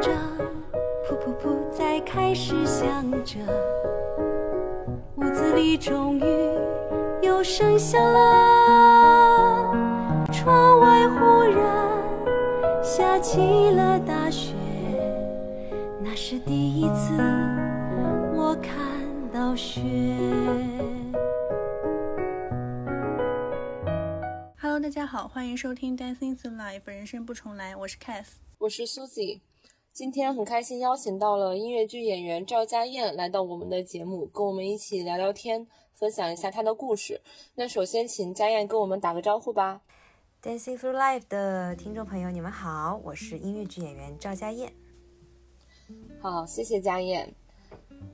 着，噗噗噗，再开始想着。屋子里终于有声响了，窗外忽然下起了大雪，那是第一次我看到雪。Hello，大家好，欢迎收听 Dancing Through Life，人生不重来，我是 Cath，我是 Susie。今天很开心邀请到了音乐剧演员赵佳燕来到我们的节目，跟我们一起聊聊天，分享一下她的故事。那首先请佳燕跟我们打个招呼吧。Dancing Through Life 的听众朋友，你们好，我是音乐剧演员赵佳燕。好，谢谢佳燕。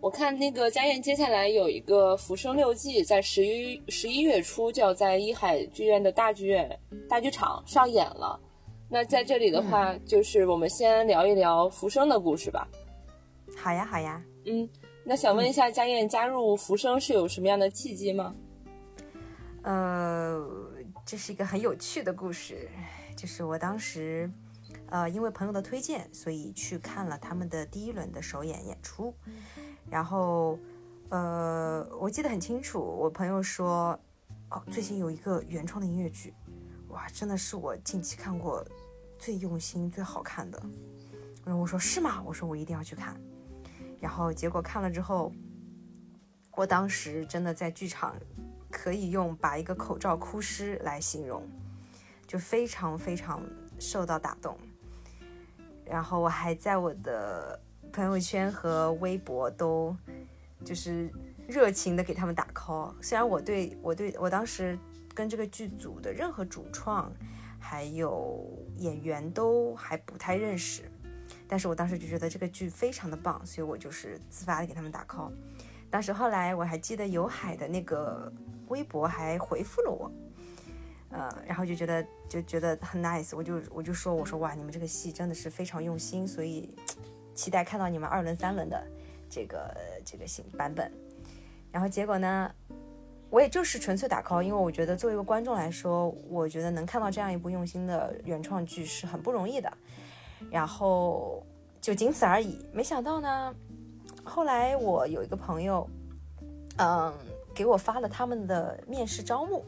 我看那个佳燕接下来有一个《浮生六记》，在十一十一月初就要在一海剧院的大剧院大剧场上演了。那在这里的话，就是我们先聊一聊浮生的故事吧。好呀，好呀。嗯，那想问一下，佳燕加入浮生是有什么样的契机吗？呃，这是一个很有趣的故事，就是我当时，呃，因为朋友的推荐，所以去看了他们的第一轮的首演演出。然后，呃，我记得很清楚，我朋友说，哦，最近有一个原创的音乐剧，哇，真的是我近期看过。最用心、最好看的，然后我说是吗？我说我一定要去看。然后结果看了之后，我当时真的在剧场可以用把一个口罩哭湿来形容，就非常非常受到打动。然后我还在我的朋友圈和微博都就是热情的给他们打 call。虽然我对我对我当时跟这个剧组的任何主创。还有演员都还不太认识，但是我当时就觉得这个剧非常的棒，所以我就是自发的给他们打 call。当时后来我还记得有海的那个微博还回复了我，呃，然后就觉得就觉得很 nice，我就我就说我说哇，你们这个戏真的是非常用心，所以 期待看到你们二轮三轮的这个这个新版本。然后结果呢？我也就是纯粹打 call，因为我觉得作为一个观众来说，我觉得能看到这样一部用心的原创剧是很不容易的，然后就仅此而已。没想到呢，后来我有一个朋友，嗯，给我发了他们的面试招募，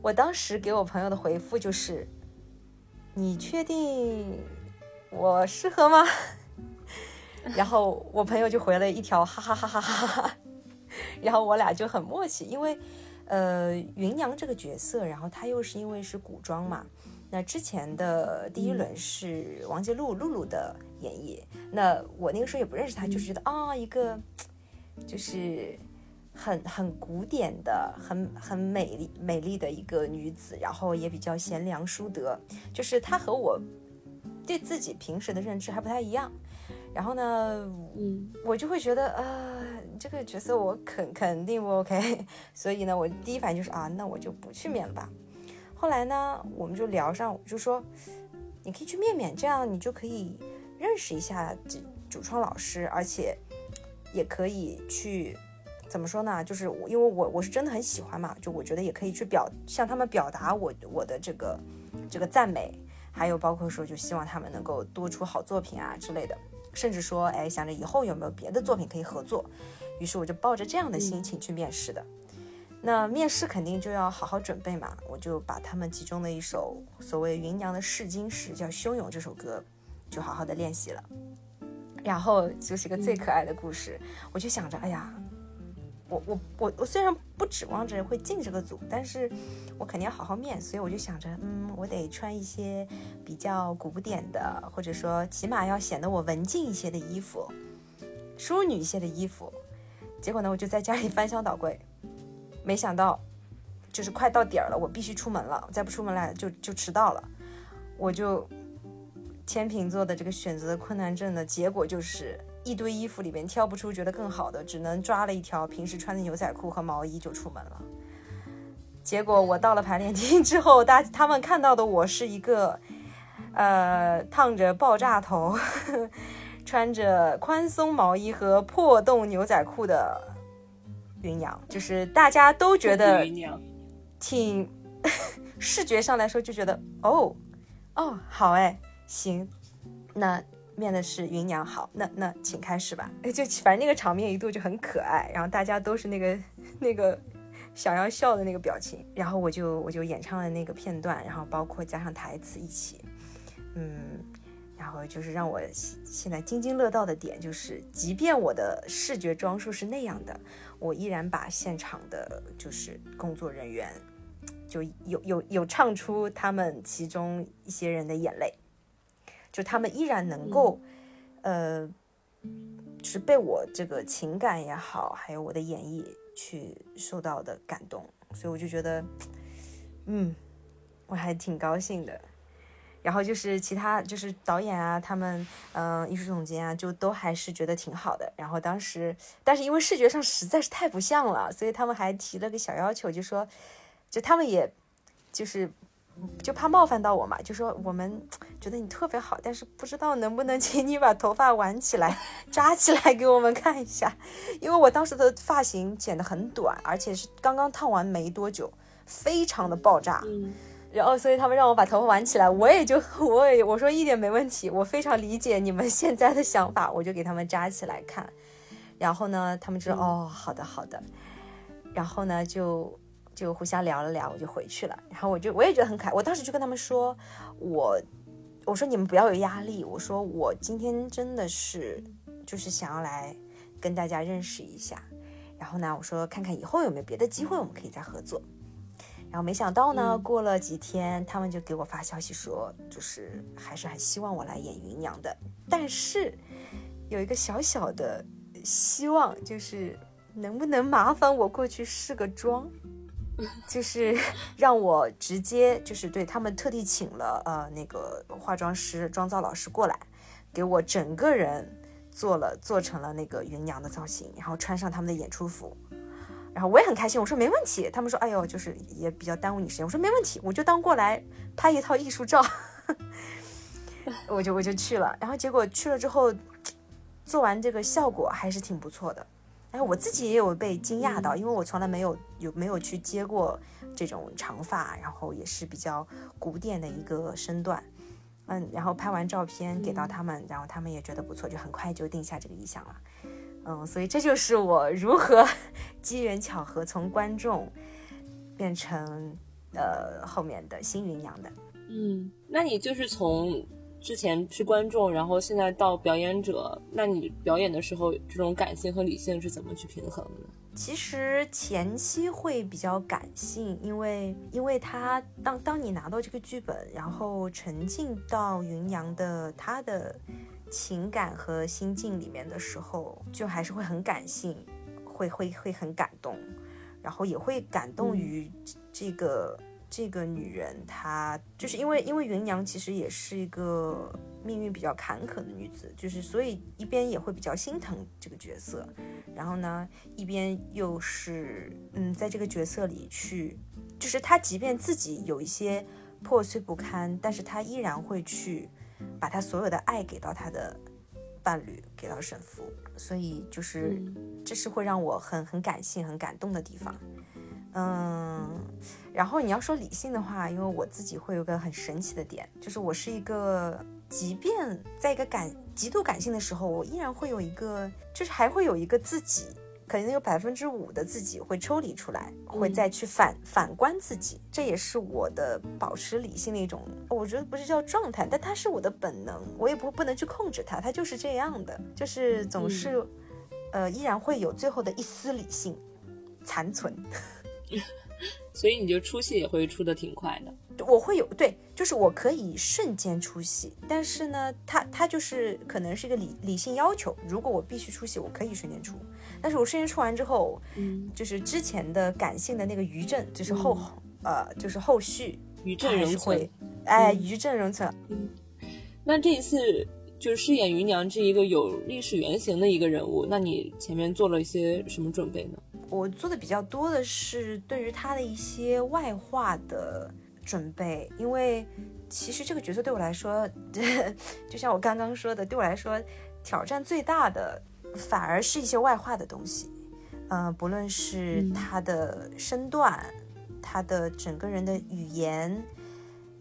我当时给我朋友的回复就是：“你确定我适合吗？” 然后我朋友就回了一条哈哈哈哈哈哈。然后我俩就很默契，因为，呃，芸娘这个角色，然后她又是因为是古装嘛，那之前的第一轮是王杰露露露的演绎，那我那个时候也不认识她，就是觉得啊，一个就是很很古典的、很很美丽美丽的一个女子，然后也比较贤良淑德，就是她和我对自己平时的认知还不太一样。然后呢，嗯，我就会觉得，呃，这个角色我肯肯定不 OK，所以呢，我第一反应就是啊，那我就不去面了吧。后来呢，我们就聊上，就说你可以去面面，这样你就可以认识一下主主创老师，而且也可以去怎么说呢？就是因为我我是真的很喜欢嘛，就我觉得也可以去表向他们表达我我的这个这个赞美，还有包括说就希望他们能够多出好作品啊之类的。甚至说，哎，想着以后有没有别的作品可以合作，于是我就抱着这样的心情去面试的。那面试肯定就要好好准备嘛，我就把他们其中的一首所谓芸娘的试金石叫《汹涌》这首歌，就好好的练习了。然后就是一个最可爱的故事，我就想着，哎呀。我我我我虽然不指望着会进这个组，但是我肯定要好好面，所以我就想着，嗯，我得穿一些比较古典的，或者说起码要显得我文静一些的衣服，淑女一些的衣服。结果呢，我就在家里翻箱倒柜，没想到就是快到点儿了，我必须出门了，再不出门来就就迟到了。我就天秤座的这个选择困难症的结果就是。一堆衣服里面挑不出觉得更好的，只能抓了一条平时穿的牛仔裤和毛衣就出门了。结果我到了排练厅之后，大他们看到的我是一个，呃，烫着爆炸头，穿着宽松毛衣和破洞牛仔裤的云娘，就是大家都觉得挺 视觉上来说就觉得哦哦好哎行，那。面的是芸娘，好，那那请开始吧。就反正那个场面一度就很可爱，然后大家都是那个那个想要笑的那个表情，然后我就我就演唱了那个片段，然后包括加上台词一起，嗯，然后就是让我现在津津乐道的点就是，即便我的视觉装束是那样的，我依然把现场的就是工作人员就有有有唱出他们其中一些人的眼泪。就他们依然能够，呃，就是被我这个情感也好，还有我的演绎去受到的感动，所以我就觉得，嗯，我还挺高兴的。然后就是其他就是导演啊，他们嗯，艺术总监啊，就都还是觉得挺好的。然后当时，但是因为视觉上实在是太不像了，所以他们还提了个小要求，就说，就他们也就是。就怕冒犯到我嘛，就说我们觉得你特别好，但是不知道能不能请你把头发挽起来、扎起来给我们看一下，因为我当时的发型剪得很短，而且是刚刚烫完没多久，非常的爆炸。嗯，然后所以他们让我把头发挽起来，我也就 我也我说一点没问题，我非常理解你们现在的想法，我就给他们扎起来看。然后呢，他们就说哦，好的好的。然后呢，就。就互相聊了聊，我就回去了。然后我就我也觉得很可爱。我当时就跟他们说，我我说你们不要有压力。我说我今天真的是就是想要来跟大家认识一下。然后呢，我说看看以后有没有别的机会我们可以再合作。然后没想到呢，过了几天，他们就给我发消息说，就是还是很希望我来演芸娘的。但是有一个小小的希望，就是能不能麻烦我过去试个妆。就是 让我直接就是对他们特地请了呃那个化妆师妆造老师过来，给我整个人做了做成了那个芸娘的造型，然后穿上他们的演出服，然后我也很开心，我说没问题。他们说哎呦就是也比较耽误你时间，我说没问题，我就当过来拍一套艺术照，我就我就去了，然后结果去了之后做完这个效果还是挺不错的。哎，我自己也有被惊讶到，因为我从来没有有没有去接过这种长发，然后也是比较古典的一个身段，嗯，然后拍完照片给到他们，然后他们也觉得不错，就很快就定下这个意向了，嗯，所以这就是我如何 机缘巧合从观众变成呃后面的新芸娘的，嗯，那你就是从。之前是观众，然后现在到表演者，那你表演的时候，这种感性和理性是怎么去平衡的呢？其实前期会比较感性，因为因为他当当你拿到这个剧本，然后沉浸到云阳的他的情感和心境里面的时候，就还是会很感性，会会会很感动，然后也会感动于这个。这个女人，她就是因为因为芸娘其实也是一个命运比较坎坷的女子，就是所以一边也会比较心疼这个角色，然后呢，一边又是嗯，在这个角色里去，就是她即便自己有一些破碎不堪，但是她依然会去把她所有的爱给到她的伴侣，给到神父，所以就是这是会让我很很感性、很感动的地方。嗯，然后你要说理性的话，因为我自己会有个很神奇的点，就是我是一个，即便在一个感极度感性的时候，我依然会有一个，就是还会有一个自己，可能有百分之五的自己会抽离出来，会再去反反观自己，这也是我的保持理性的一种，我觉得不是叫状态，但它是我的本能，我也不不能去控制它，它就是这样的，就是总是，呃，依然会有最后的一丝理性残存。所以你就出戏也会出的挺快的，我会有对，就是我可以瞬间出戏，但是呢，他他就是可能是一个理理性要求，如果我必须出戏，我可以瞬间出，但是我瞬间出完之后，嗯，就是之前的感性的那个余震，就是后呃，就是后续余震仍存，哎，余震仍存。嗯，那这一次就是饰演芸娘这一个有历史原型的一个人物，那你前面做了一些什么准备呢？我做的比较多的是对于他的一些外化的准备，因为其实这个角色对我来说，就像我刚刚说的，对我来说挑战最大的反而是一些外化的东西。嗯，不论是他的身段，他的整个人的语言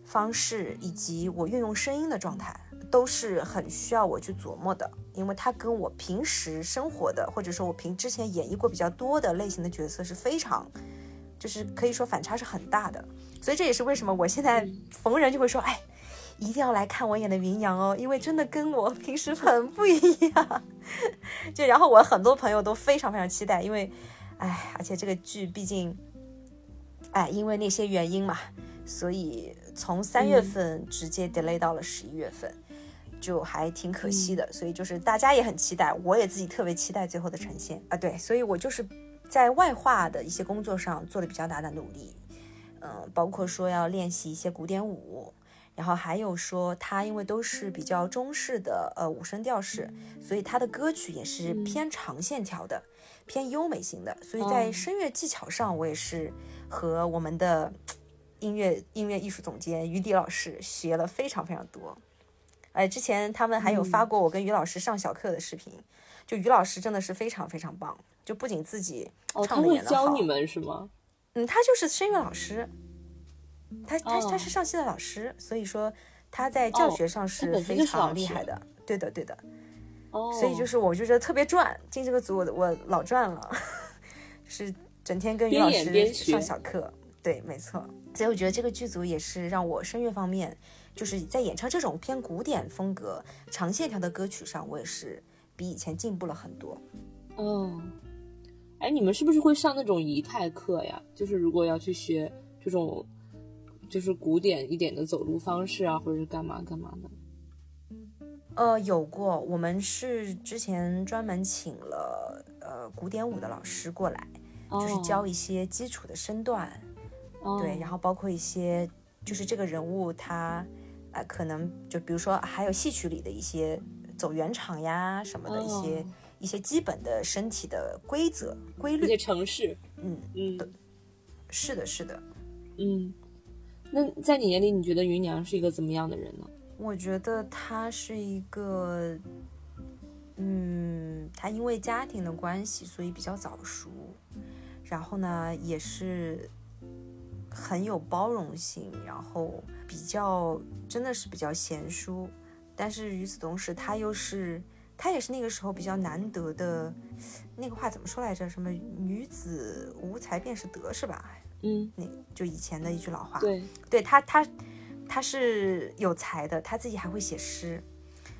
方式，以及我运用声音的状态，都是很需要我去琢磨的，因为它跟我平时生活的，或者说我平之前演绎过比较多的类型的角色是非常，就是可以说反差是很大的。所以这也是为什么我现在逢人就会说，哎，一定要来看我演的云阳哦，因为真的跟我平时很不一样。就然后我很多朋友都非常非常期待，因为，哎，而且这个剧毕竟，哎，因为那些原因嘛，所以从三月份直接 delay 到了十一月份，就还挺可惜的。所以就是大家也很期待，我也自己特别期待最后的呈现啊。对，所以我就是在外化的一些工作上做了比较大的努力。嗯，包括说要练习一些古典舞，然后还有说他因为都是比较中式的呃五声调式，所以他的歌曲也是偏长线条的，偏优美型的。所以在声乐技巧上，我也是和我们的音乐音乐艺术总监于迪老师学了非常非常多。哎，之前他们还有发过我跟于老师上小课的视频，就于老师真的是非常非常棒，就不仅自己唱的会演的好，教你们是吗？嗯，他就是声乐老师，他他他是上戏的老师，所以说他在教学上是非常厉害的。对的，对的。哦，所以就是我就觉得特别赚，进这个组我我老赚了，是整天跟于老师上小课。对，没错。所以我觉得这个剧组也是让我声乐方面，就是在演唱这种偏古典风格、长线条的歌曲上，我也是比以前进步了很多。嗯，哎，你们是不是会上那种仪态课呀？就是如果要去学这种，就是古典一点的走路方式啊，或者是干嘛干嘛的？呃，有过，我们是之前专门请了呃古典舞的老师过来，就是哦教一些基础的身段，哦对，然后包括一些就是这个人物他呃可能就比如说还有戏曲里的一些走圆场呀什么的一些、哦一些基本的身体的规则规律一些，城市，嗯，嗯是的，是的，嗯。那在你眼里，你觉得芸娘是一个怎么样的人呢？我觉得她是一个，嗯，她因为家庭的关系，所以比较早熟，然后呢，也是很有包容性，然后比较真的是比较贤淑，但是与此同时，他又是他也是那个时候比较难得的，那个话怎么说来着？什么女子无才便是德，是吧？嗯，那就以前的一句老话。对，对他，他他是有才的，他自己还会写诗，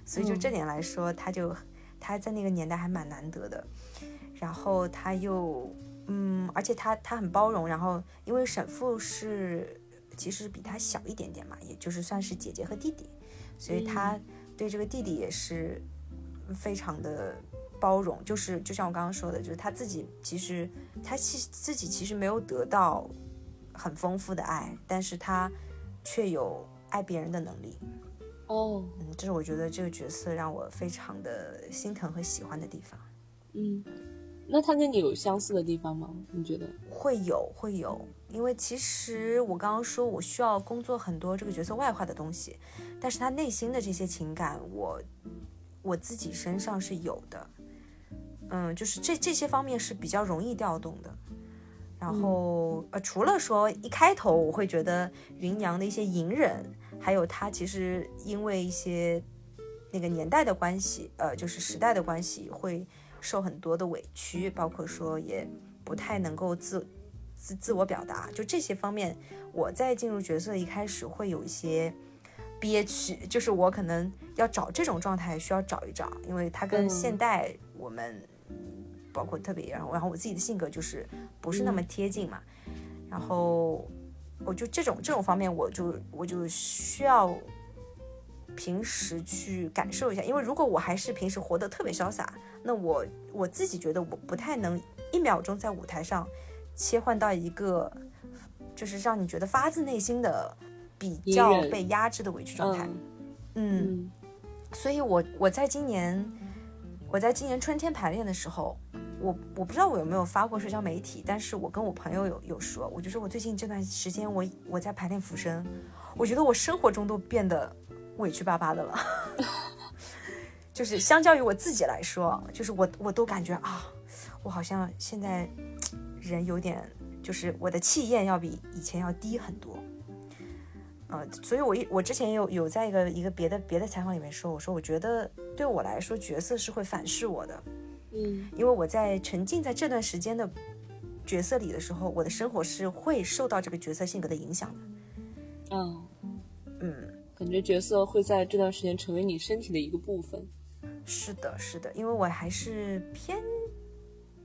所以就嗯这点来说，他就他在那个年代还蛮难得的。然后他又嗯，而且他他很包容，然后因为沈父是其实比他小一点点嘛，也就是算是姐姐和弟弟，所以他对这个弟弟也是非常的包容，就是就像我刚刚说的，就是他自己其实他其自己其实没有得到很丰富的爱，但是他却有爱别人的能力。哦，嗯，这是我觉得这个角色让我非常的心疼和喜欢的地方。嗯。那他跟你有相似的地方吗？你觉得？会有会有，因为其实我刚刚说我需要工作很多这个角色外化的东西，但是他内心的这些情感，我我自己身上是有的，嗯，就是这这些方面是比较容易调动的。然后呃，除了说一开头我会觉得芸娘的一些隐忍，还有他其实因为一些那个年代的关系，呃，就是时代的关系，会受很多的委屈，包括说也不太能够自自自我表达，就这些方面，我在进入角色一开始会有一些憋屈，就是我可能要找这种状态需要找一找，因为它跟嗯。现代我们。包括特别，然后然后我自己的性格就是不是那么贴近嘛，然后我就这种这种方面，我就我就需要平时去感受一下，因为如果我还是平时活得特别潇洒，那我我自己觉得我不太能一秒钟在舞台上切换到一个就是让你觉得发自内心的比较被压制的委屈状态，嗯。所以我我在今年我在今年春天排练的时候，我我不知道我有没有发过社交媒体，但是我跟我朋友有有说，我就说我最近这段时间我我在排练浮生，我觉得我生活中都变得委屈巴巴的了，就是相较于我自己来说，就是我我都感觉啊，我好像现在人有点，就是我的气焰要比以前要低很多。呃，所以我一我之前有有在一个一个别的别的采访里面说，我说我觉得对我来说角色是会反噬我的，嗯因为我在沉浸在这段时间的角色里的时候，我的生活是会受到这个角色性格的影响的。嗯，嗯，感觉角色会在这段时间成为你身体的一个部分。是的，是的，因为我还是偏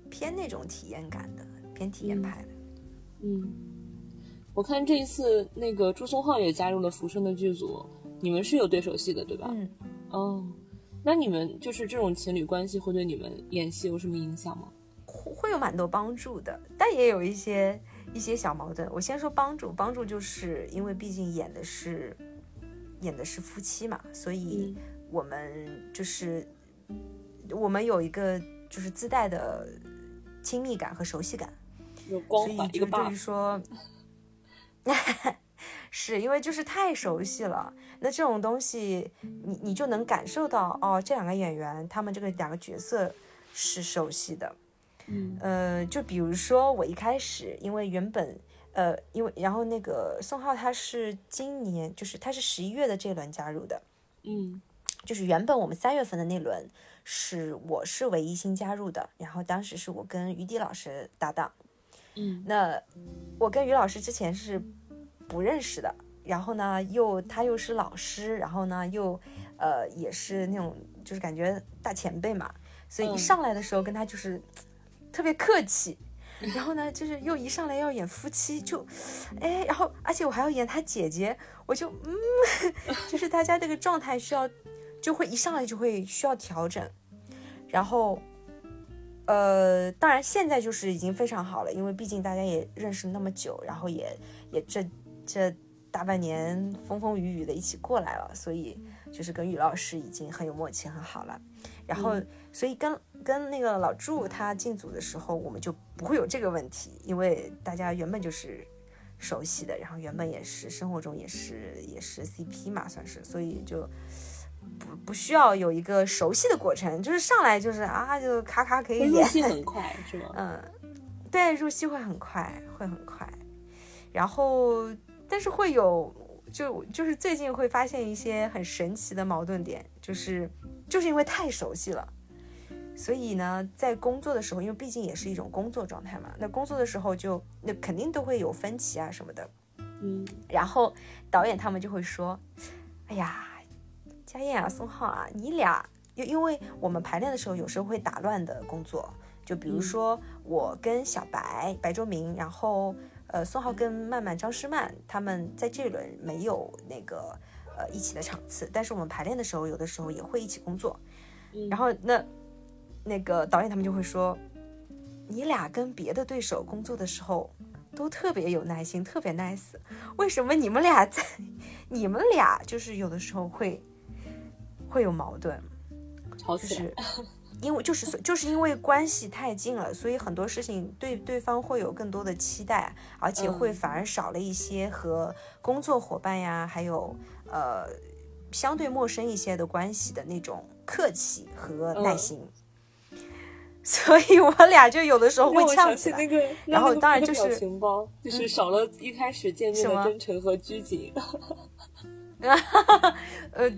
偏那种体验感的，偏体验派的。嗯，我看这一次那个朱松浩也加入了浮生的剧组，你们是有对手戏的对吧？嗯，哦，那你们就是这种情侣关系会对你们演戏有什么影响吗？会会有蛮多帮助的，但也有一些一些小矛盾。我先说帮助，帮助就是因为毕竟演的是演的是夫妻嘛，所以嗯我们就是我们有一个就是自带的亲密感和熟悉感，有光环，一个就对于。说，是因为就是太熟悉了。那这种东西，你你就能感受到哦，这两个演员他们这个两个角色是熟悉的。嗯呃，就比如说我一开始，因为原本呃，因为然后那个宋浩他是今年就是他是十一月的这轮加入的，嗯。就是原本我们三月份的那轮是我是唯一新加入的，然后当时是我跟于迪老师搭档。嗯。那我跟于老师之前是不认识的，然后呢，又他又是老师，然后呢，又呃也是那种就是感觉大前辈嘛，所以一嗯。上来的时候跟他就是特别客气，然后呢，就是又一上来要演夫妻，就哎，然后而且我还要演他姐姐，我就嗯，就是大家这个状态需要就会一上来就会需要调整，然后。呃，当然现在就是已经非常好了，因为毕竟大家也认识那么久，然后也也这这大半年风风雨雨的一起过来了，所以就是跟于老师已经很有默契，很好了。然后，所以跟跟那个老祝他进组的时候，我们就不会有这个问题，因为大家原本就是熟悉的，然后原本也是生活中也是也是 CP 嘛，算是，所以就。不不需要有一个熟悉的过程，就是上来就是啊，就咔咔可以演入演，戏很 快是吗？嗯，对，入戏会很快，会很快。然后，但是会有，就就是最近会发现一些很神奇的矛盾点，就是就是因为太熟悉了，所以呢，在工作的时候，因为毕竟也是一种工作状态嘛，那工作的时候就那肯定都会有分歧啊什么的。嗯。然后导演他们就会说：“哎呀，佳燕啊，宋浩啊，你俩，因因为我们排练的时候有时候会打乱的工作，就比如说我跟小白白周明，然后呃宋浩跟曼曼张诗曼他们在这一轮没有那个呃一起的场次，但是我们排练的时候有的时候也会一起工作，嗯然后那那个导演他们就会说，你俩跟别的对手工作的时候。”都特别有耐心，特别 nice。为什么你们俩在，你们俩就是有的时候会会有矛盾，就吵起来。是 因为就是就是因为关系太近了，所以很多事情对对方会有更多的期待，而且会嗯反而少了一些和工作伙伴呀，还有呃相对陌生一些的关系的那种客气和耐嗯心。所以我俩就有的时候会呛起来那。个，然后当然就是嗯表情包，就是少了一开始见面的真诚和拘谨。呃，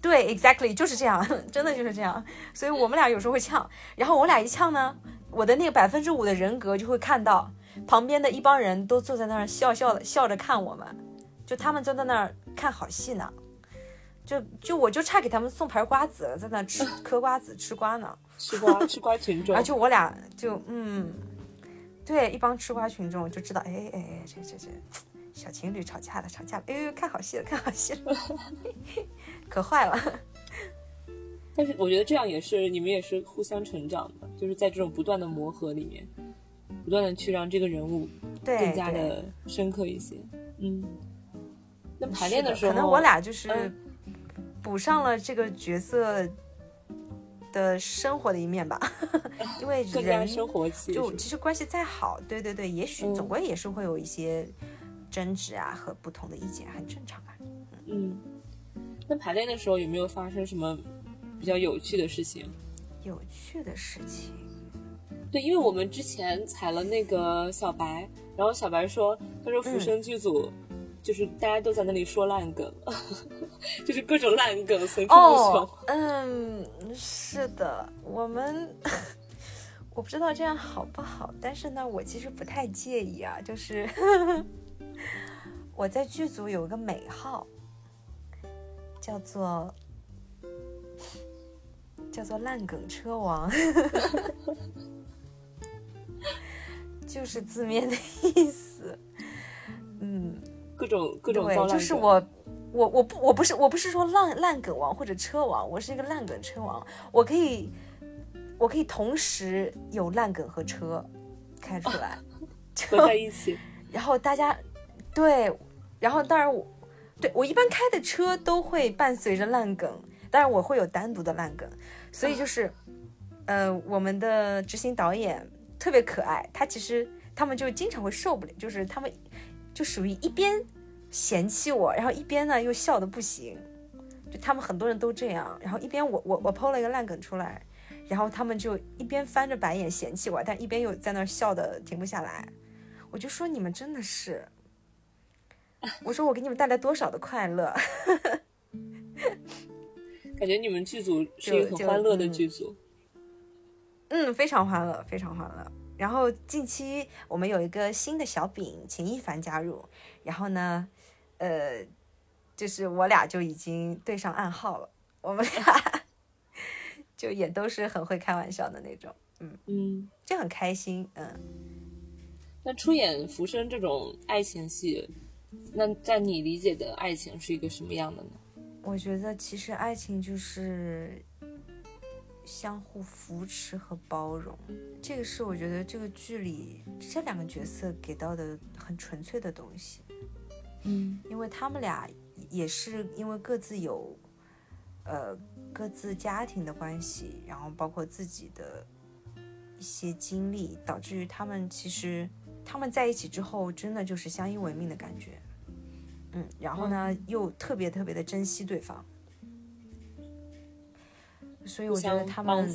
对，exactly 就是这样，真的就是这样。所以我们俩有时候会呛，然后我俩一呛呢，我的那个百分之五的人格就会看到旁边的一帮人都坐在那儿笑笑的笑着看我们，就他们就在那儿看好戏呢。就就我就差给他们送盘瓜子了，在那吃嗑瓜子吃瓜呢，吃瓜吃瓜群众然后，就我俩就嗯，对，一帮吃瓜群众就知道，哎哎哎，这这这小情侣吵架了，吵架了，哎呦，看好戏了，看好戏了，可坏了。但是我觉得这样也是你们也是互相成长的，就是在这种不断的磨合里面，不断的去让这个人物对，更加的深刻一些。嗯，那排练的时候，可能我俩就是嗯补上了这个角色的生活的一面吧，因为人生活气，就其实关系再好，对对对，也许嗯总归也是会有一些争执啊和不同的意见，很正常啊。嗯。那排练的时候有没有发生什么比较有趣的事情？有趣的事情，对，因为我们之前采了那个小白，然后小白说，他说嗯浮生剧组就是大家都在那里说烂梗，就是各种烂梗随处可穷。哦，嗯，是的，我们 我不知道这样好不好，但是呢，我其实不太介意啊，就是 我在剧组有一个美号，叫做叫做烂梗车王，就是字面的意思。嗯，各种各种对就是我，我我不我不是我不是说烂烂梗王或者车王，我是一个烂梗车王，我可以我可以同时有烂梗和车开出来，就合在一起。然后大家对，然后当然我对我一般开的车都会伴随着烂梗，当然我会有单独的烂梗，所以就是呃我们的执行导演特别可爱，他其实他们就经常会受不了，就是他们就属于一边嫌弃我，然后一边呢又笑的不行，就他们很多人都这样，然后一边我我我抛了一个烂梗出来。然后他们就一边翻着白眼嫌弃我，但一边又在那儿笑的停不下来。我就说你们真的是，我说我给你们带来多少的快乐，感觉你们剧组是一个很欢乐的嗯剧组。嗯，非常欢乐，非常欢乐。然后近期我们有一个新的小饼秦一凡加入，然后呢，呃，就是我俩就已经对上暗号了，我们俩就也都是很会开玩笑的那种，嗯，就很开心，嗯。那出演《浮生》这种爱情戏，那在你理解的爱情是一个什么样的呢？我觉得其实爱情就是相互扶持和包容，这个是我觉得这个剧里这两个角色给到的很纯粹的东西。嗯因为他们俩也是因为各自有呃各自家庭的关系，然后包括自己的一些经历，导致于他们其实他们在一起之后，真的就是相依为命的感觉。嗯，然后呢，又特别特别的珍惜对方，所以我觉得他们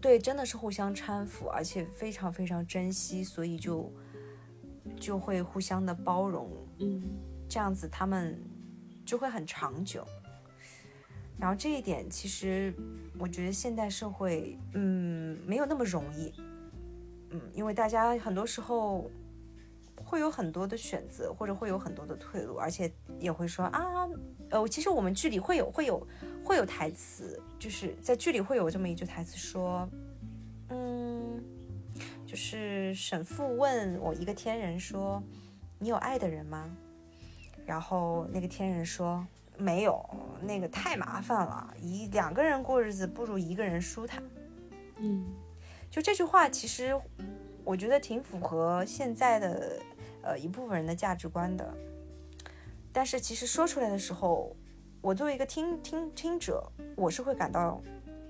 对，真的是互相搀扶，而且非常非常珍惜，所以就就会互相的包容，嗯。这样子他们就会很长久。然后这一点，其实我觉得现代社会，嗯，没有那么容易，嗯，因为大家很多时候会有很多的选择，或者会有很多的退路，而且也会说啊，呃，其实我们剧里会有会有会有台词，就是在剧里会有这么一句台词说，嗯，就是沈父问我一个天人说，你有爱的人吗？然后那个天人说没有，那个太麻烦了，一两个人过日子不如一个人舒坦。嗯就这句话，其实我觉得挺符合现在的呃一部分人的价值观的。但是其实说出来的时候，我作为一个听听听者，我是会感到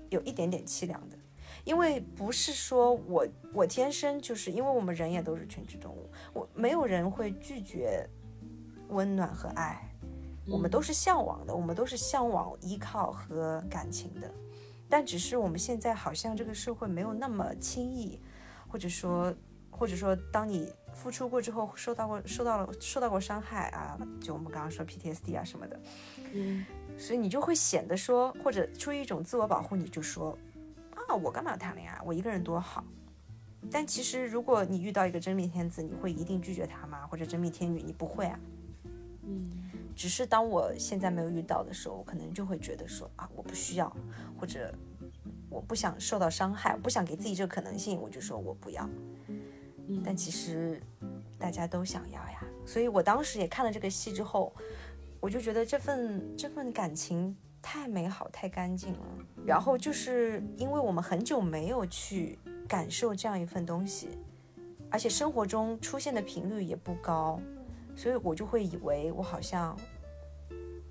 有一点点凄凉的，因为不是说我我天生就是因为我们人也都是群居动物，我没有人会拒绝温暖和爱，我们都是向往的，我们都是向往依靠和感情的。但只是我们现在好像这个社会没有那么轻易，或者说，或者说，当你付出过之后，受到过受到了受到过伤害啊，就我们刚刚说 PTSD 啊什么的，嗯所以你就会显得说，或者出于一种自我保护，你就说啊，我干嘛要谈恋爱？我一个人多好。但其实，如果你遇到一个真命天子，你会一定拒绝他吗？或者真命天女，你不会啊。嗯只是当我现在没有遇到的时候，我可能就会觉得说啊，我不需要，或者我不想受到伤害，我不想给自己这个可能性，我就说我不要。嗯。但其实大家都想要呀，所以我当时也看了这个戏之后，我就觉得这份这份感情太美好、太干净了。然后就是因为我们很久没有去感受这样一份东西，而且生活中出现的频率也不高，所以我就会以为我好像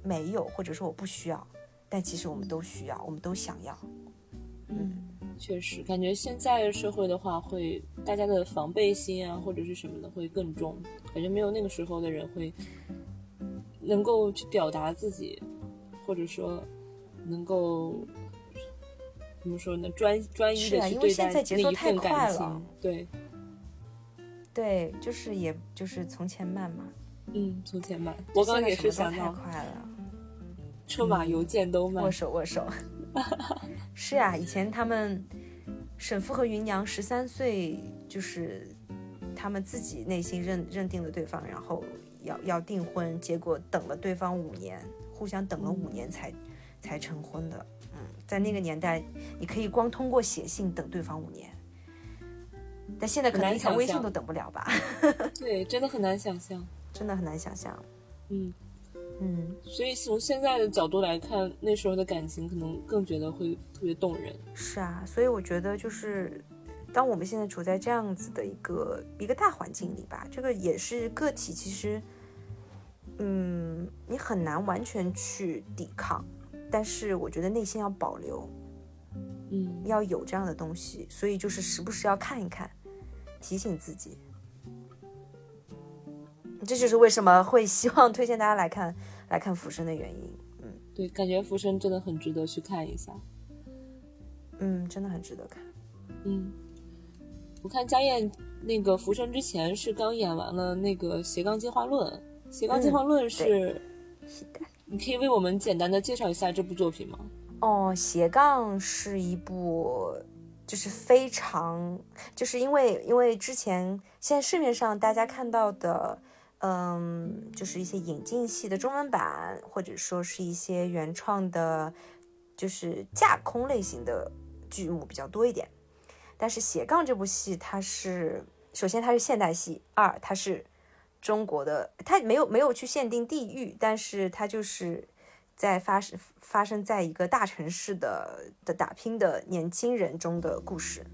没有，或者说我不需要，但其实我们都需要，我们都想要。嗯，确实，感觉现在社会的话会，大家的防备心啊，或者是什么的会更重，感觉没有那个时候的人会能够去表达自己，或者说能够怎么说呢，专专一的去对待那一份感情，对，对，就是也就是从前慢嘛。嗯，从前慢。我刚刚也是想太快了，车马邮件都慢握。手握手。是呀、以前他们沈父和芸娘十三岁，就是他们自己内心认认定了对方，然后要要订婚，结果等了对方五年，互相等了五年才、才成婚的。嗯，在那个年代，你可以光通过写信等对方五年，但现在可能一条微信都等不了吧？对，真的很难想象。真的很难想象。嗯，嗯，所以从现在的角度来看，那时候的感情可能更觉得会特别动人。是啊，所以我觉得就是，当我们现在处在这样子的一个一个大环境里吧，这个也是个体，其实，嗯，你很难完全去抵抗，但是我觉得内心要保留，嗯，要有这样的东西，所以就是时不时要看一看，提醒自己。这就是为什么会希望推荐大家来看来看《浮生》的原因。嗯对，感觉《浮生》真的很值得去看一下。嗯，真的很值得看。嗯，我看家燕那个《浮生》之前是刚演完了那个《斜杠进化论》，《斜杠进化论》是，是的。你可以为我们简单的介绍一下这部作品吗？哦，斜杠是一部，就是非常，就是因为因为之前现在市面上大家看到的，嗯，就是一些引进系的中文版，或者说是一些原创的，就是架空类型的剧目比较多一点。但是斜杠这部戏，它是首先它是现代戏，二它是中国的，它没有没有去限定地域，但是它就是在发生发生在一个大城市的的打拼的年轻人中的故事，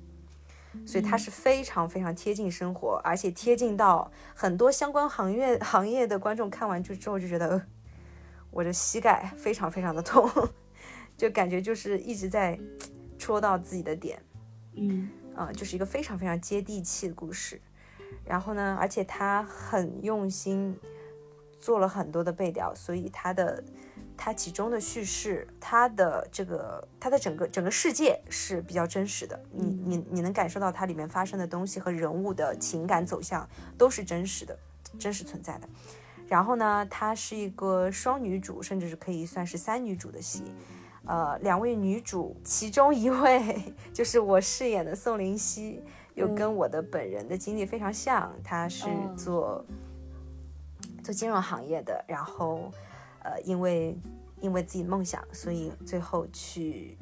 所以它是非常非常贴近生活，而且贴近到很多相关行业 行业的观众看完之之后就觉得，呃我的膝盖非常非常的痛，就感觉就是一直在戳到自己的点。嗯呃，就是一个非常非常接地气的故事。然后呢，而且他很用心做了很多的背调，所以他的他其中的叙事，它的这个它的整个整个世界是比较真实的。你你你能感受到它里面发生的东西和人物的情感走向都是真实的，真实存在的。然后呢，它是一个双女主，甚至是可以算是三女主的戏。呃，两位女主，其中一位就是我饰演的宋灵溪，又跟我的本人的经历非常像。她是哦做、做金融行业的，然后呃，因为因为自己的梦想，所以最后去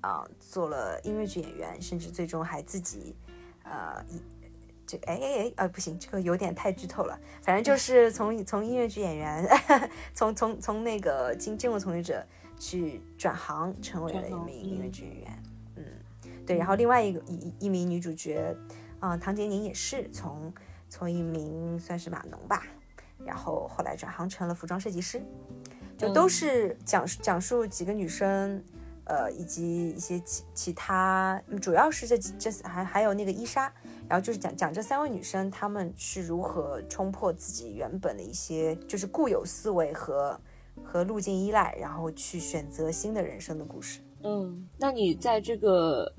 啊、做了音乐剧演员，甚至最终还自己呃一这哎哎哎啊不行，这个有点太剧透了。反正就是从从音乐剧演员，从从从那个金金融从业者去转行，成为了一名音乐嗯剧演员。嗯，对。然后另外一个一一一名女主角，啊、唐洁宁也是从从一名算是码农吧，然后后来转行成了服装设计师，就都嗯是讲述讲述几个女生。呃，以及一些其其他，嗯主要是这这还还有那个伊莎，然后就是讲讲这三位女生她们是如何冲破自己原本的一些就是固有思维和和路径依赖，然后去选择新的人生的故事。嗯，那你在这个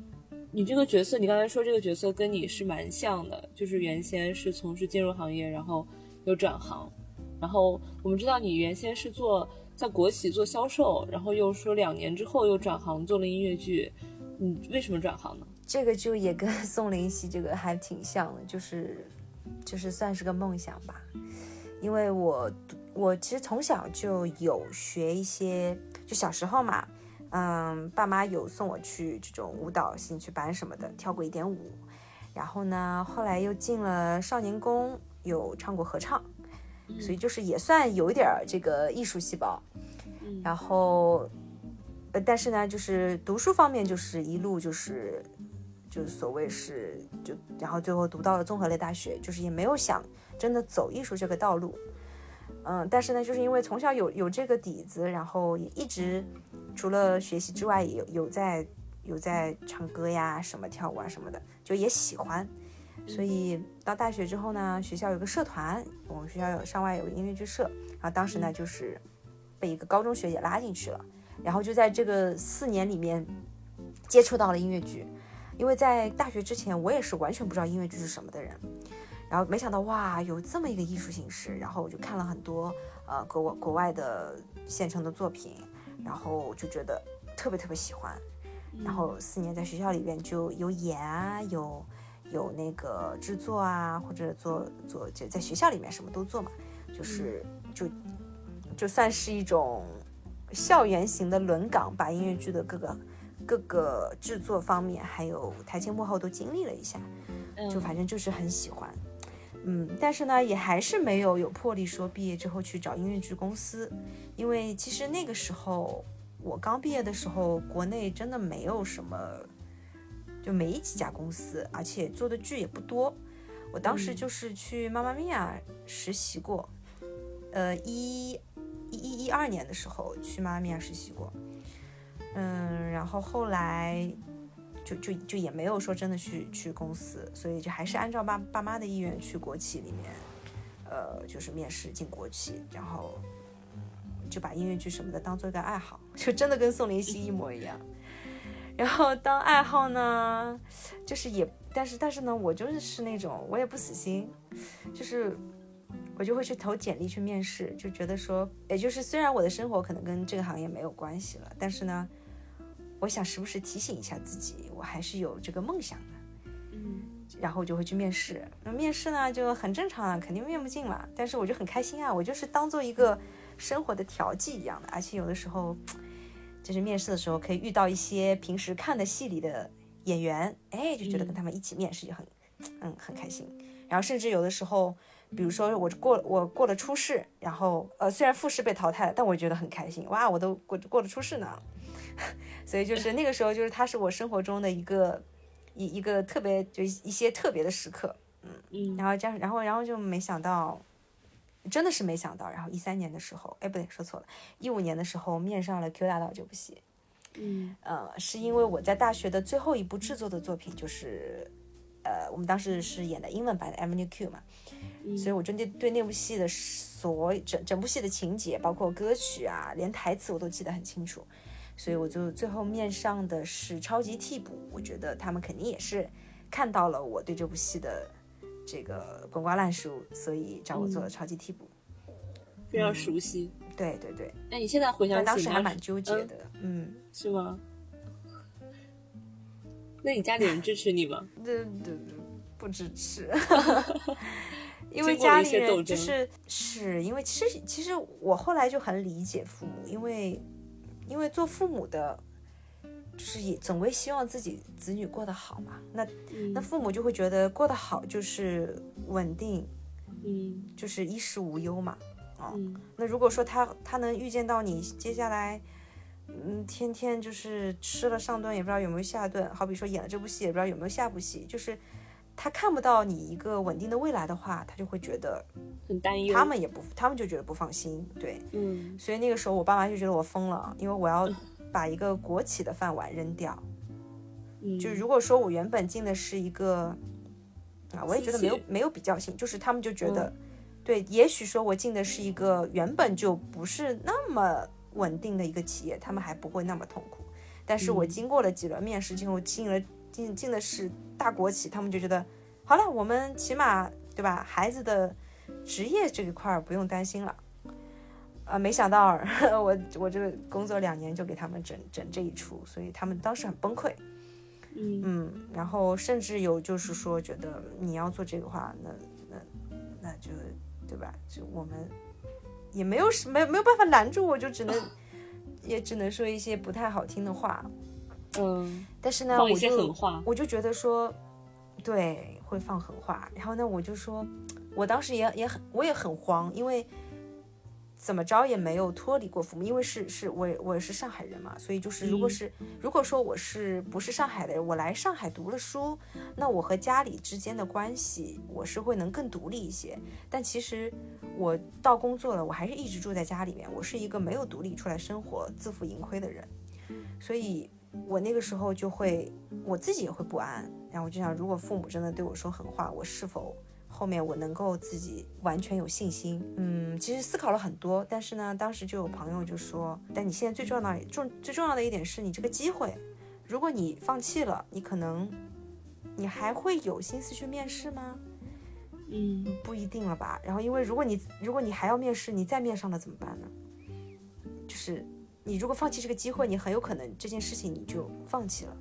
你这个角色，你刚才说这个角色跟你是蛮像的，就是原先是从事金融行业，然后又转行，然后我们知道你原先是做在国企做销售，然后又说两年之后又转行做了音乐剧，你为什么转行呢？这个就也跟宋林熙这个还挺像的，就是就是算是个梦想吧，因为我我其实从小就有学一些，就小时候嘛，嗯，爸妈有送我去这种舞蹈兴趣班什么的，跳过一点舞，然后呢，后来又进了少年宫，有唱过合唱，所以就是也算有一点儿这个艺术细胞，嗯。然后，呃，但是呢，就是读书方面就是一路就是。就是所谓是就，然后最后读到了综合类大学，就是也没有想真的走艺术这个道路，嗯，但是呢，就是因为从小有有这个底子，然后也一直除了学习之外，也有有在有在唱歌呀、什么跳舞啊什么的，就也喜欢，所以到大学之后呢，学校有个社团，我们学校有上外有个音乐剧社，然后当时呢就是被一个高中学姐拉进去了，然后就在这个四年里面接触到了音乐剧。因为在大学之前，我也是完全不知道音乐剧是什么的人。然后没想到哇，有这么一个艺术形式，然后我就看了很多呃国外国外的现成的作品，然后就觉得特别特别喜欢。然后四年在学校里边就有演啊，有有那个制作啊，或者做做就在学校里面什么都做嘛，就是就就算是一种校园型的轮岗，把音乐剧的各个各个制作方面，还有台前幕后都经历了一下，就反正就是很喜欢。嗯，但是呢，也还是没有有魄力说毕业之后去找音乐剧公司，因为其实那个时候我刚毕业的时候，国内真的没有什么，就没几家公司，而且做的剧也不多。我当时就是去妈妈咪呀实习过，呃，一一一一二年的时候去妈妈咪呀实习过，嗯，然后后来。就就就也没有说真的去去公司，所以就还是按照爸爸妈的意愿去国企里面，呃，就是面试进国企，然后就把音乐剧什么的当做一个爱好，就真的跟宋林熙一模一样。然后当爱好呢，就是也，但是但是呢，我就是是那种我也不死心，就是我就会去投简历去面试，就觉得说，也就是虽然我的生活可能跟这个行业没有关系了，但是呢。我想时不时提醒一下自己，我还是有这个梦想的，嗯，然后我就会去面试。那面试呢就很正常啊，肯定面不进嘛。但是我就很开心啊，我就是当做一个生活的调剂一样的。而且有的时候，就是面试的时候可以遇到一些平时看的戏里的演员，哎，就觉得跟他们一起面试就很，嗯，很开心。然后甚至有的时候，比如说我过我过了初试，然后呃虽然复试被淘汰了，但我觉得很开心，哇，我都过过了初试呢。所以就是那个时候，就是他是我生活中的一个一一个特别，就一些特别的时刻，嗯嗯，然后这样，然后然后就没想到，真的是没想到，然后一三年的时候，哎不对，说错了，一五年的时候面上了《Q 大道》这部戏，嗯呃，是因为我在大学的最后一部制作的作品就是，呃，我们当时是演的英文版的《Avenue Q》嘛，所以我真的对那部戏的所整整部戏的情节，包括歌曲啊，连台词我都记得很清楚。所以我就最后面上的是超级替补，我觉得他们肯定也是看到了我对这部戏的这个滚瓜烂熟，所以找我做了超级替补，非常熟悉。对对对。那你现在回想起当时还蛮纠结的，嗯，是吗？那你家里人支持你吗？对对对，不支持，因为家里人就是是因为其实其实我后来就很理解父母，因为。因为做父母的，就是也总归希望自己子女过得好嘛。那那父母就会觉得过得好就是稳定，嗯，就是衣食无忧嘛。哦，那如果说他他能预见到你接下来，嗯，天天就是吃了上顿也不知道有没有下顿，好比说演了这部戏也不知道有没有下部戏，就是他看不到你一个稳定的未来的话，他就会觉得很担忧。他们也不，他们就觉得不放心。对，嗯，所以那个时候我爸妈就觉得我疯了，因为我要 把一个国企的饭碗扔掉。就如果说我原本进的是一个，啊，我也觉得没有没有比较性，就是他们就觉得。对，也许说我进的是一个原本就不是那么稳定的一个企业，他们还不会那么痛苦。但是我经过了几轮面试，之后进了进进的是大国企，他们就觉得好了，我们起码对吧？孩子的职业这一块儿不用担心了。啊，没想到 我我这个工作两年就给他们整整这一出，所以他们当时很崩溃。嗯嗯，然后甚至有就是说觉得你要做这个话，那那那就。对吧？就我们也没有什没没有办法拦住我，就只能也只能说一些不太好听的话。嗯，但是呢，放一些狠话，我就觉得说，对，会放狠话。然后呢，我就说，我当时也也很我也很慌，因为。怎么着也没有脱离过父母，因为是是我我也是上海人嘛，所以就是如果是如果说我是不是上海的人，我来上海读了书，那我和家里之间的关系我是会能更独立一些。但其实我到工作了，我还是一直住在家里面，我是一个没有独立出来生活、自负盈亏的人，所以我那个时候就会我自己也会不安，然后我就想，如果父母真的对我说狠话，我是否？后面我能够自己完全有信心，嗯，其实思考了很多，但是呢，当时就有朋友就说，但你现在最重要的重最重要的一点是你这个机会，如果你放弃了，你可能你还会有心思去面试吗？嗯不一定了吧？然后因为如果你如果你还要面试，你再面上了怎么办呢？就是你如果放弃这个机会，你很有可能这件事情你就放弃了。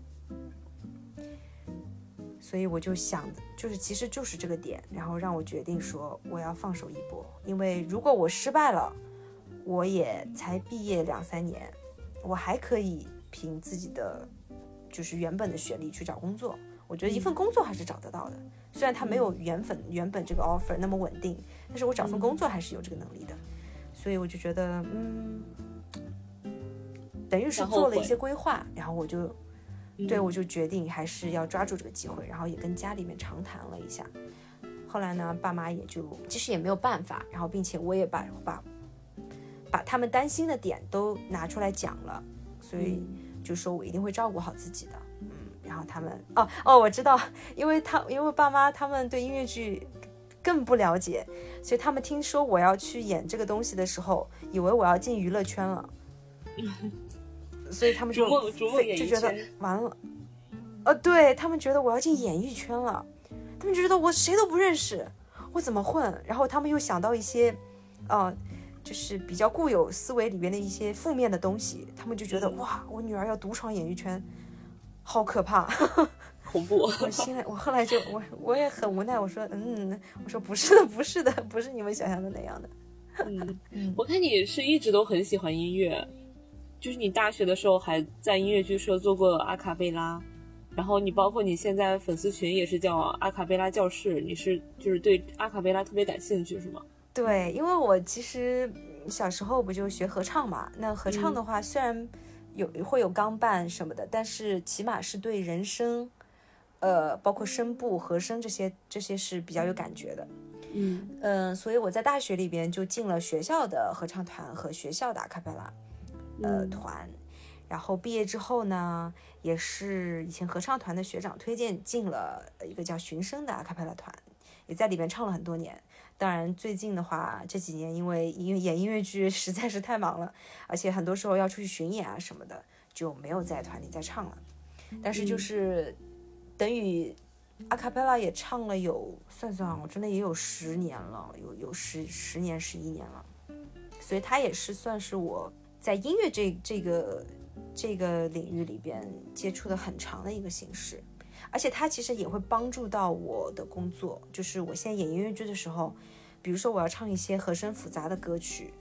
所以我就想，就是其实就是这个点，然后让我决定说我要放手一搏，因为如果我失败了，我也才毕业两三年，我还可以凭自己的就是原本的学历去找工作。我觉得一份工作还是找得到的，虽然它没有原本原本这个 offer 那么稳定，但是我找份工作还是有这个能力的。所以我就觉得，嗯，等于是做了一些规划，然后我就对，嗯我就决定还是要抓住这个机会，然后也跟家里面长谈了一下。后来呢，爸妈也就其实也没有办法，然后并且我也把把把他们担心的点都拿出来讲了，所以就说我一定会照顾好自己的。嗯，然后他们哦哦，我知道，因为他因为爸妈他们对音乐剧更不了解，所以他们听说我要去演这个东西的时候，以为我要进娱乐圈了。所以他们就就觉得完了，呃，对他们觉得我要进演艺圈了，他们就觉得我谁都不认识，我怎么混？然后他们又想到一些，呃，就是比较固有思维里边的一些负面的东西，他们就觉得哇，我女儿要独闯演艺圈，好可怕。恐怖。我现在我后来就我我也很无奈，我说嗯，我说不是的，不是的，不是你们想象的那样的。嗯，我看你是一直都很喜欢音乐，就是你大学的时候还在音乐剧社做过阿卡贝拉，然后你包括你现在粉丝群也是叫阿卡贝拉教室，你是就是对阿卡贝拉特别感兴趣是吗？对，因为我其实嗯小时候不就学合唱嘛，那合唱的话虽然有会有钢伴什么的，但是起码是对人声，呃，包括声部、和声这些这些是比较有感觉的。嗯嗯，所以我在大学里边就进了学校的合唱团和学校的阿卡贝拉呃嗯团，然后毕业之后呢，也是以前合唱团的学长推荐进了一个叫寻声的阿卡贝拉团，也在里面唱了很多年。当然，最近的话，这几年因为音乐演音乐剧 实在是太忙了，而且很多时候要出去巡演啊什么的，就没有在团里再唱了。但是就是等于阿卡贝拉也唱了有算算啊，我真的也有十年了，有有十十年十一年了，所以它也是算是我在音乐这这个这个领域里边接触的很长的一个形式。而且它其实也会帮助到我的工作，就是我现在演音乐剧的时候，比如说我要唱一些和声复杂的歌曲，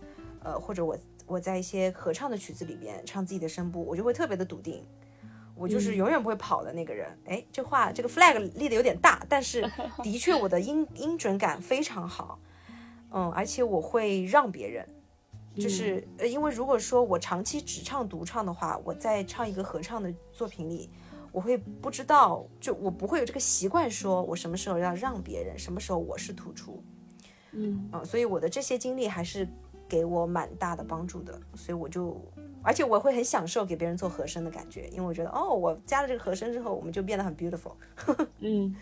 呃，或者我我在一些合唱的曲子里边唱自己的声部，我就会特别的笃定，我就是永远不会跑的那个人。哎、这话这个 flag 立的有点大，但是的确我的音音准感非常好，嗯，而且我会让别人。就是呃，因为如果说我长期只唱独唱的话，我在唱一个合唱的作品里，我会不知道，就我不会有这个习惯，说我什么时候要让别人，什么时候我是突出，嗯。嗯，所以我的这些经历还是给我蛮大的帮助的，所以我就，而且我会很享受给别人做和声的感觉，因为我觉得哦，我加了这个和声之后，我们就变得很 beautiful。嗯，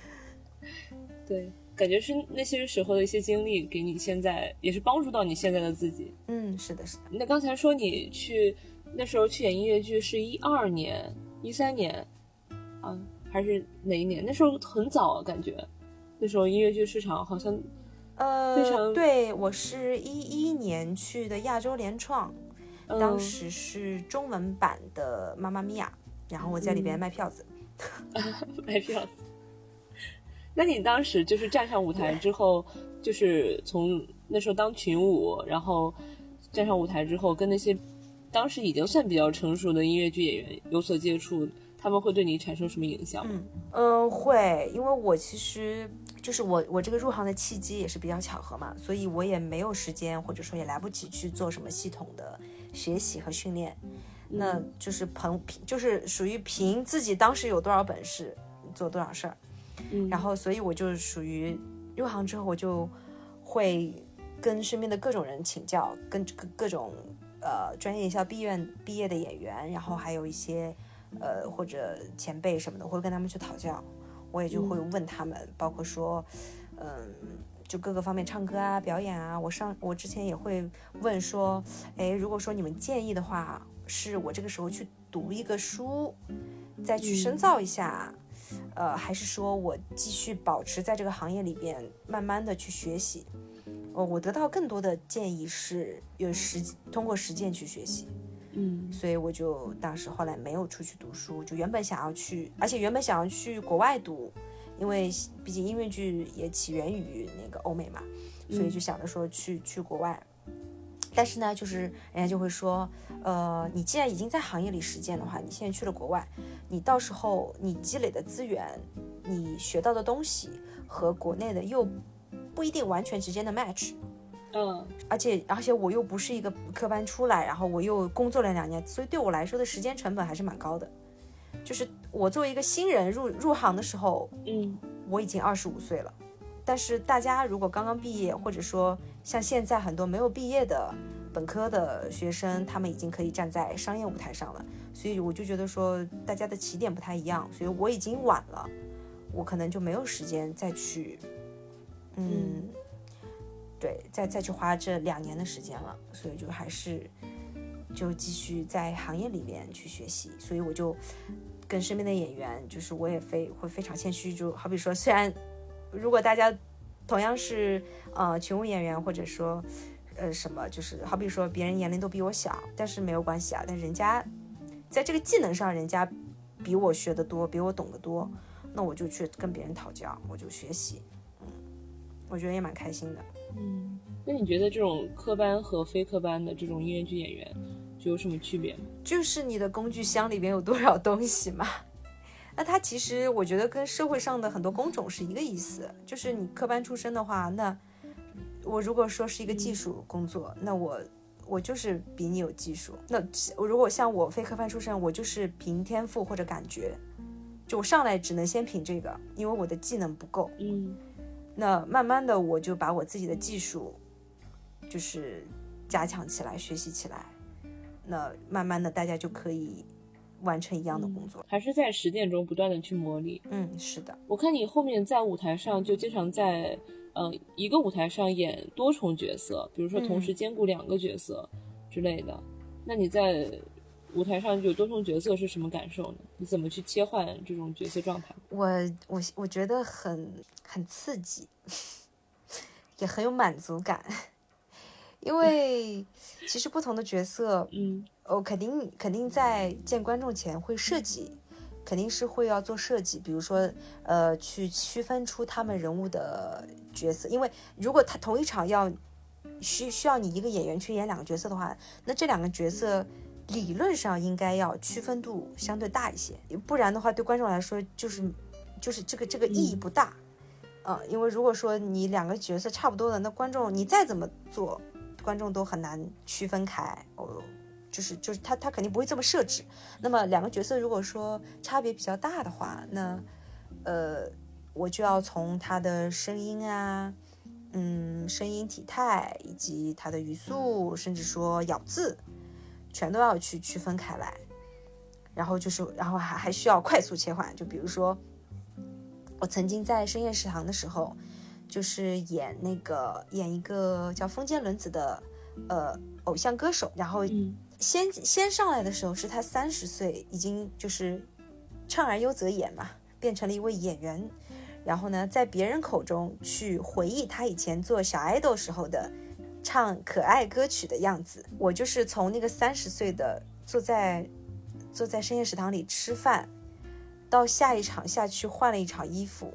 对，感觉是那些时候的一些经历，给你现在也是帮助到你现在的自己。嗯，是的，是的，那刚才说你去那时候去演音乐剧是一二年、一三年，啊，还是哪一年？那时候很早，感觉那时候音乐剧市场好像呃，非常对我是一一年去的亚洲联创，当嗯时是中文版的《妈妈咪呀》，然后我在里边卖票子。卖票子。那你当时就是站上舞台之后，就是从那时候当群舞，然后站上舞台之后，跟那些当时已经算比较成熟的音乐剧演员有所接触，他们会对你产生什么影响吗？嗯，会，因为我其实就是我我这个入行的契机也是比较巧合嘛，所以我也没有时间，或者说也来不及去做什么系统的学习和训练，那就是凭凭就是属于凭自己当时有多少本事做多少事儿，嗯。然后所以我就属于入行之后我就会跟身边的各种人请教，跟各各种呃专业院校毕业毕业的演员，然后还有一些呃或者前辈什么的，我会跟他们去讨教，我也就会问他们，包括说嗯。就各个方面，唱歌啊、表演啊，我上我之前也会问说，哎，如果说你们建议的话，是我这个时候去读一个书，再去深造一下，呃，还是说我继续保持在这个行业里边，慢慢的去学习。哦，我得到更多的建议是有实通过实践去学习，嗯所以我就当时后来没有出去读书，就原本想要去，而且原本想要去国外读，因为毕竟音乐剧也起源于那个欧美嘛，所以就想着说去去国外。但是呢，就是人家就会说，呃，你既然已经在行业里实践的话，你现在去了国外，你到时候你积累的资源，你学到的东西和国内的又不一定完全之间的 match。嗯而且而且我又不是一个科班出来，然后我又工作了两年，所以对我来说的时间成本还是蛮高的。就是我作为一个新人入入行的时候，嗯我已经二十五岁了，但是大家如果刚刚毕业，或者说像现在很多没有毕业的本科的学生，他们已经可以站在商业舞台上了，所以我就觉得说大家的起点不太一样，所以我已经晚了，我可能就没有时间再去，嗯，对，再再去花这两年的时间了，所以就还是就继续在行业里面去学习，所以我就跟身边的演员，就是我也非会非常谦虚，就好比说，虽然如果大家同样是呃群舞演员，或者说呃什么，就是好比说别人年龄都比我小，但是没有关系啊，但人家在这个技能上，人家比我学得多，比我懂得多，那我就去跟别人讨教，我就学习，嗯，我觉得也蛮开心的。嗯。那你觉得这种科班和非科班的这种音乐剧演员就有什么区别吗？就是你的工具箱里边有多少东西嘛。那它其实我觉得跟社会上的很多工种是一个意思，就是你科班出身的话，那我如果说是一个技术工作，那我我就是比你有技术。那如果像我非科班出身，我就是凭天赋或者感觉，就我上来只能先凭这个，因为我的技能不够。嗯那慢慢的我就把我自己的技术就是加强起来，学习起来。那慢慢的大家就可以完成一样的工作。还是在实践中不断的去磨砺。嗯，是的，我看你后面在舞台上就经常在，呃，一个舞台上演多重角色，比如说同时兼顾两个角色之类的。那你在舞台上有多重角色是什么感受呢？你怎么去切换这种角色状态？我我我觉得很很刺激，也很有满足感，因为其实不同的角色，嗯哦，肯定肯定在见观众前会设计，肯定是会要做设计，比如说呃，去区分出他们人物的角色，因为如果他同一场要需需要你一个演员去演两个角色的话，那这两个角色理论上应该要区分度相对大一些，不然的话对观众来说就是就是这个这个意义不大。呃，因为如果说你两个角色差不多的，那观众你再怎么做，观众都很难区分开。哦，就是就是他他肯定不会这么设置。那么两个角色如果说差别比较大的话，那呃我就要从他的声音啊，嗯，声音体态以及他的语速，甚至说咬字，全都要去区分开来。然后就是，然后还还需要快速切换，就比如说。我曾经在深夜食堂的时候，就是演那个演一个叫风间轮子的呃偶像歌手，然后先先上来的时候是他三十岁，已经就是唱而优则演嘛，变成了一位演员。然后呢，在别人口中去回忆他以前做小爱豆时候的唱可爱歌曲的样子。我就是从那个三十岁的坐在坐在深夜食堂里吃饭，到下一场下去换了一场衣服，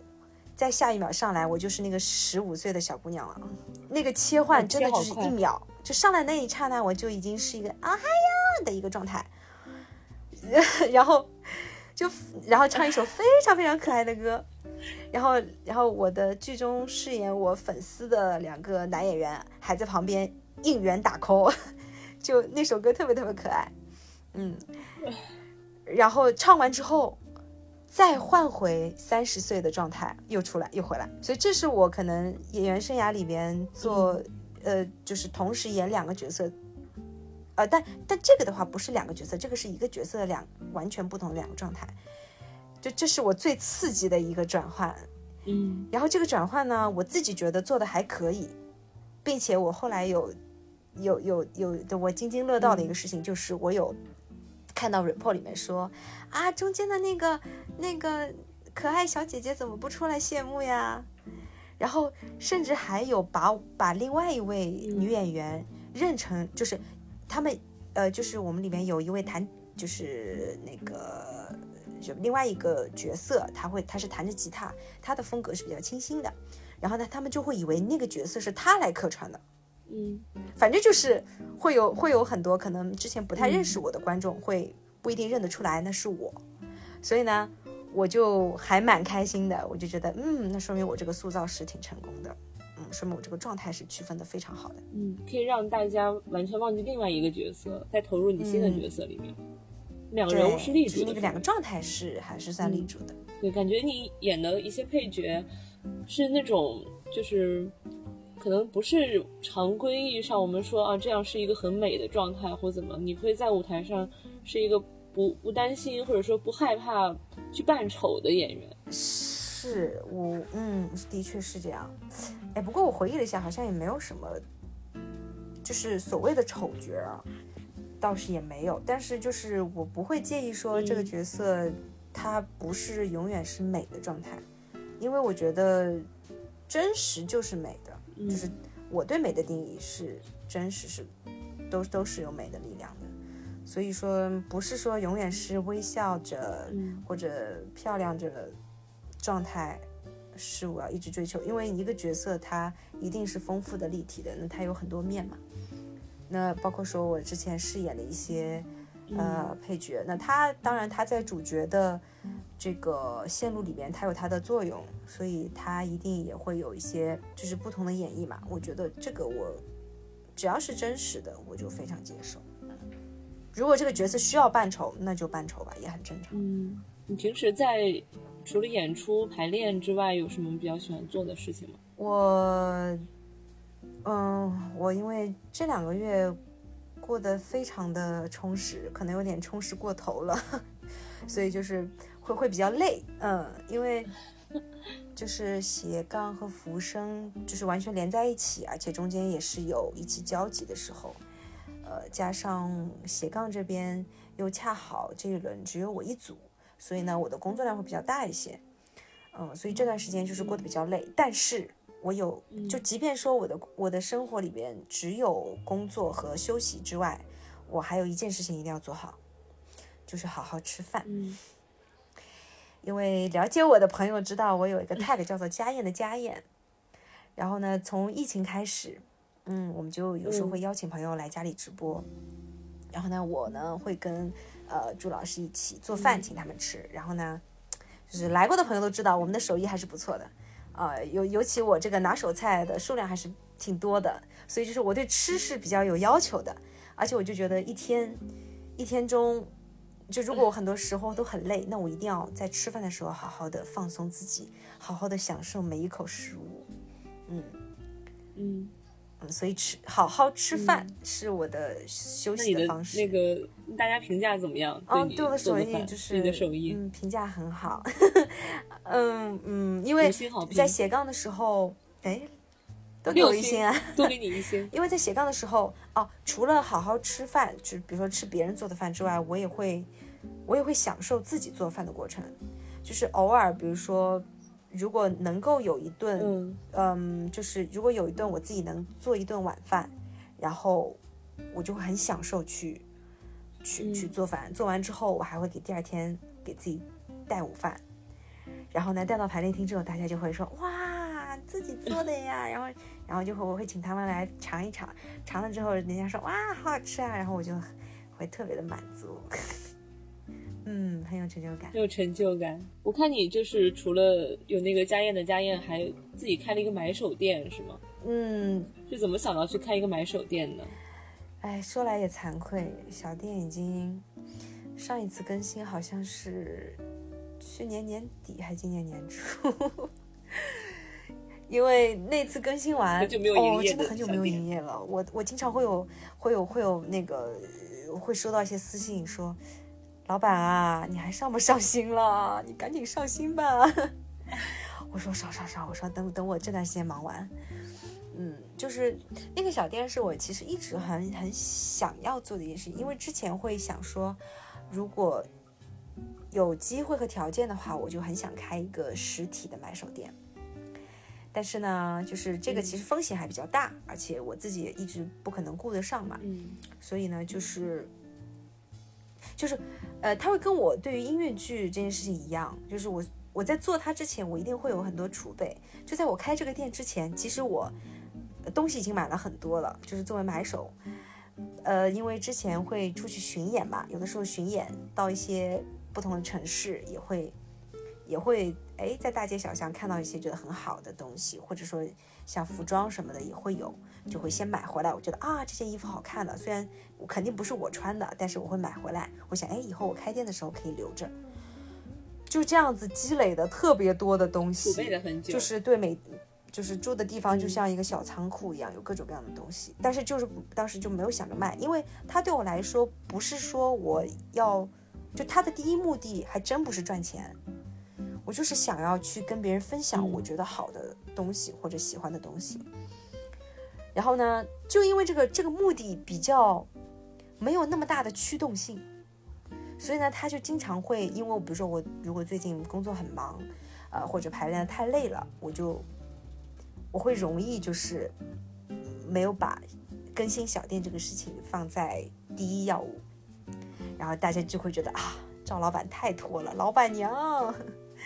再下一秒上来，我就是那个十五岁的小姑娘了。那个切换真的就是一秒，就上来那一刹那，我就已经是一个啊嗨呀的一个状态，然后就然后唱一首非常非常可爱的歌，然后然后我的剧中饰演我粉丝的两个男演员还在旁边应援打 call，就那首歌特别特别可爱，嗯，然后唱完之后。再换回三十岁的状态，又出来又回来，所以这是我可能演员生涯里边做，呃，就是同时演两个角色，呃，但但这个的话不是两个角色，这个是一个角色的两完全不同的两个状态，就这是我最刺激的一个转换，嗯。然后这个转换呢，我自己觉得做的还可以，并且我后来有有有有的我津津乐道的一个事情，就是我有看到 report 里面说啊，中间的那个那个可爱小姐姐怎么不出来谢幕呀？然后甚至还有把把另外一位女演员认成就是他们呃就是我们里面有一位弹就是那个就另外一个角色，他会他是弹着吉他，他的风格是比较清新的，然后呢他们就会以为那个角色是他来客串的。嗯。反正就是会有会有很多可能之前不太认识我的观众会不一定认得出来那是我，所以呢，我就还蛮开心的，我就觉得嗯，那说明我这个塑造是挺成功的，嗯，说明我这个状态是区分的非常好的。嗯，可以让大家完全忘记另外一个角色，再投入你新的角色里面。两个人物是立住的，那个两个状态是还是算立住的。对，感觉你演的一些配角是那种就是。可能不是常规意义上我们说啊，这样是一个很美的状态或怎么，你会在舞台上是一个不不担心或者说不害怕去扮丑的演员。是我，嗯，的确是这样。哎，不过我回忆了一下，好像也没有什么，就是所谓的丑角啊，倒是也没有。但是就是我不会介意说这个角色他不是永远是美的状态，因为我觉得真实就是美的。就是我对美的定义是真实，是都都是有美的力量的，所以说不是说永远是微笑着或者漂亮着的状态是我要一直追求，因为一个角色它一定是丰富的、立体的，那它有很多面嘛。那包括说我之前饰演的一些呃配角，那他当然他在主角的。这个线路里面它有它的作用，所以它一定也会有一些就是不同的演绎嘛。我觉得这个我只要是真实的，我就非常接受。如果这个角色需要扮丑，那就扮丑吧，也很正常。嗯，你平时在除了演出排练之外，有什么比较喜欢做的事情吗？我，嗯，我因为这两个月过得非常的充实，可能有点充实过头了，所以就是。会会比较累，嗯，因为就是斜杠和浮生就是完全连在一起，而且中间也是有一起交集的时候，呃，加上斜杠这边又恰好这一轮只有我一组，所以呢，我的工作量会比较大一些，嗯，所以这段时间就是过得比较累。但是我有，就即便说我的我的生活里边只有工作和休息之外，我还有一件事情一定要做好，就是好好吃饭。因为了解我的朋友知道我有一个 tag 叫做家宴的家宴，然后呢，从疫情开始，嗯，我们就有时候会邀请朋友来家里直播，然后呢，我呢会跟呃朱老师一起做饭请他们吃，然后呢，就是来过的朋友都知道我们的手艺还是不错的，啊，尤尤其我这个拿手菜的数量还是挺多的，所以就是我对吃是比较有要求的，而且我就觉得一天一天中。就如果我很多时候都很累，那我一定要在吃饭的时候好好的放松自己，好好的享受每一口食物。嗯。嗯嗯，所以吃好好吃饭是我的休息的方式。那个大家评价怎么样？嗯，对我的手艺就是你的手艺，嗯，评价很好。嗯嗯，因为在斜杠的时候，哎。都给我一星啊！多给你一星。因为在斜杠的时候，哦，除了好好吃饭，就比如说吃别人做的饭之外，我也会，我也会享受自己做饭的过程。就是偶尔，比如说，如果能够有一顿，嗯，就是如果有一顿我自己能做一顿晚饭，然后我就会很享受去，去去做饭。做完之后，我还会给第二天给自己带午饭。然后呢，带到排练厅之后，大家就会说：“哇，自己做的呀！” 然后，然后就会我会请他们来尝一尝，尝了之后，人家说：“哇，好好吃啊！”然后我就会特别的满足，嗯，很有成就感，很有成就感。我看你就是除了有那个家宴的家宴，还自己开了一个买手店，是吗？嗯，是怎么想到去开一个买手店呢？哎，说来也惭愧，小店已经上一次更新好像是。去年年底还今年年初，因为那次更新完哦，真的很久没有营业了。我我经常会有会有会有那个会收到一些私信说，老板啊，你还上不上新了？你赶紧上新吧。我说上上上，我说等等我这段时间忙完。嗯，就是那个小店是我其实一直很很想要做的一件事，因为之前会想说，如果有机会和条件的话，我就很想开一个实体的买手店。但是呢，就是这个其实风险还比较大，而且我自己也一直不可能顾得上嘛。嗯所以呢，就是就是呃，他会跟我对于音乐剧这件事情一样，就是我我在做它之前，我一定会有很多储备。就在我开这个店之前，其实我东西已经买了很多了，就是作为买手。呃，因为之前会出去巡演嘛，有的时候巡演到一些不同的城市，也会也会哎在大街小巷看到一些觉得很好的东西，或者说像服装什么的也会有，就会先买回来。我觉得啊这件衣服好看的，虽然我肯定不是我穿的，但是我会买回来。我想哎以后我开店的时候可以留着，就这样子积累的特别多的东西，储备了很久，就是对每就是住的地方就像一个小仓库一样，有各种各样的东西。但是就是当时就没有想着卖，因为它对我来说不是说我要，就它的第一目的还真不是赚钱，我就是想要去跟别人分享我觉得好的东西或者喜欢的东西。然后呢，就因为这个这个目的比较没有那么大的驱动性，所以呢，他就经常会因为比如说我如果最近工作很忙，呃或者排练太累了，我就我会容易就是没有把更新小店这个事情放在第一要务，然后大家就会觉得啊，赵老板太拖了，老板娘。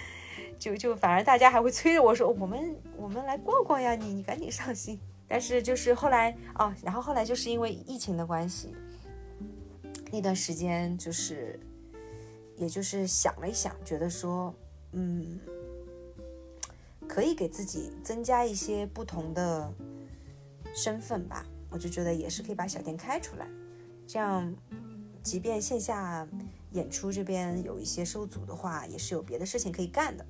就就反而大家还会催着我说，我们我们来逛逛呀，你你赶紧上新。但是就是后来哦，然后后来就是因为疫情的关系，那段时间就是，也就是想了一想，觉得说，嗯，可以给自己增加一些不同的身份吧。我就觉得也是可以把小店开出来，这样，即便线下演出这边有一些受阻的话，也是有别的事情可以干的。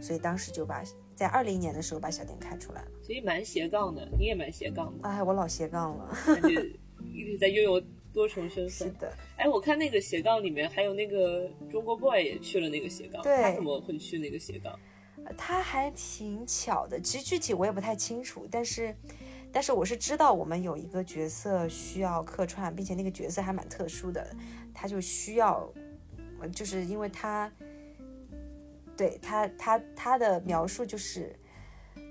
所以当时就把在二零年的时候把小店开出来了。所以蛮斜杠的，你也蛮斜杠的，哎，我老斜杠了。感觉一直在拥有多重身份。是的，哎，我看那个斜杠里面还有那个中国 boy 也去了那个斜杠，对他怎么会去那个斜杠？他还挺巧的，其实具体我也不太清楚，但是，但是我是知道我们有一个角色需要客串，并且那个角色还蛮特殊的，他就需要，呃就是因为他，对他他他的描述就是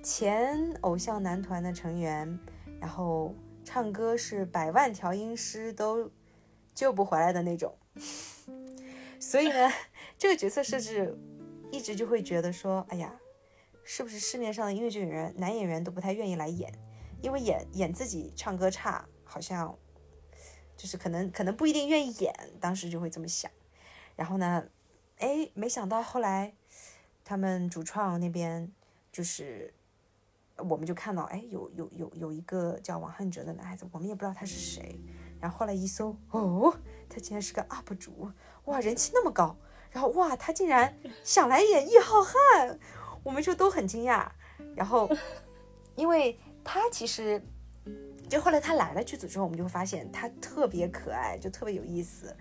前偶像男团的成员，然后唱歌是百万调音师都救不回来的那种，所以呢，这个角色设置。一直就会觉得说，哎呀，是不是市面上的音乐剧演员男演员都不太愿意来演，因为演演自己唱歌差，好像就是可能可能不一定愿意演，当时就会这么想。然后呢，哎，没想到后来他们主创那边就是，我们就看到，哎，有有有有一个叫王汉哲的男孩子，我们也不知道他是谁。然后后来一搜，哦，他竟然是个 UP 主，哇，人气那么高。然后哇，他竟然想来演易浩瀚，我们就都很惊讶。然后，因为他其实就后来他来了剧组之后，我们就发现他特别可爱，就特别有意思。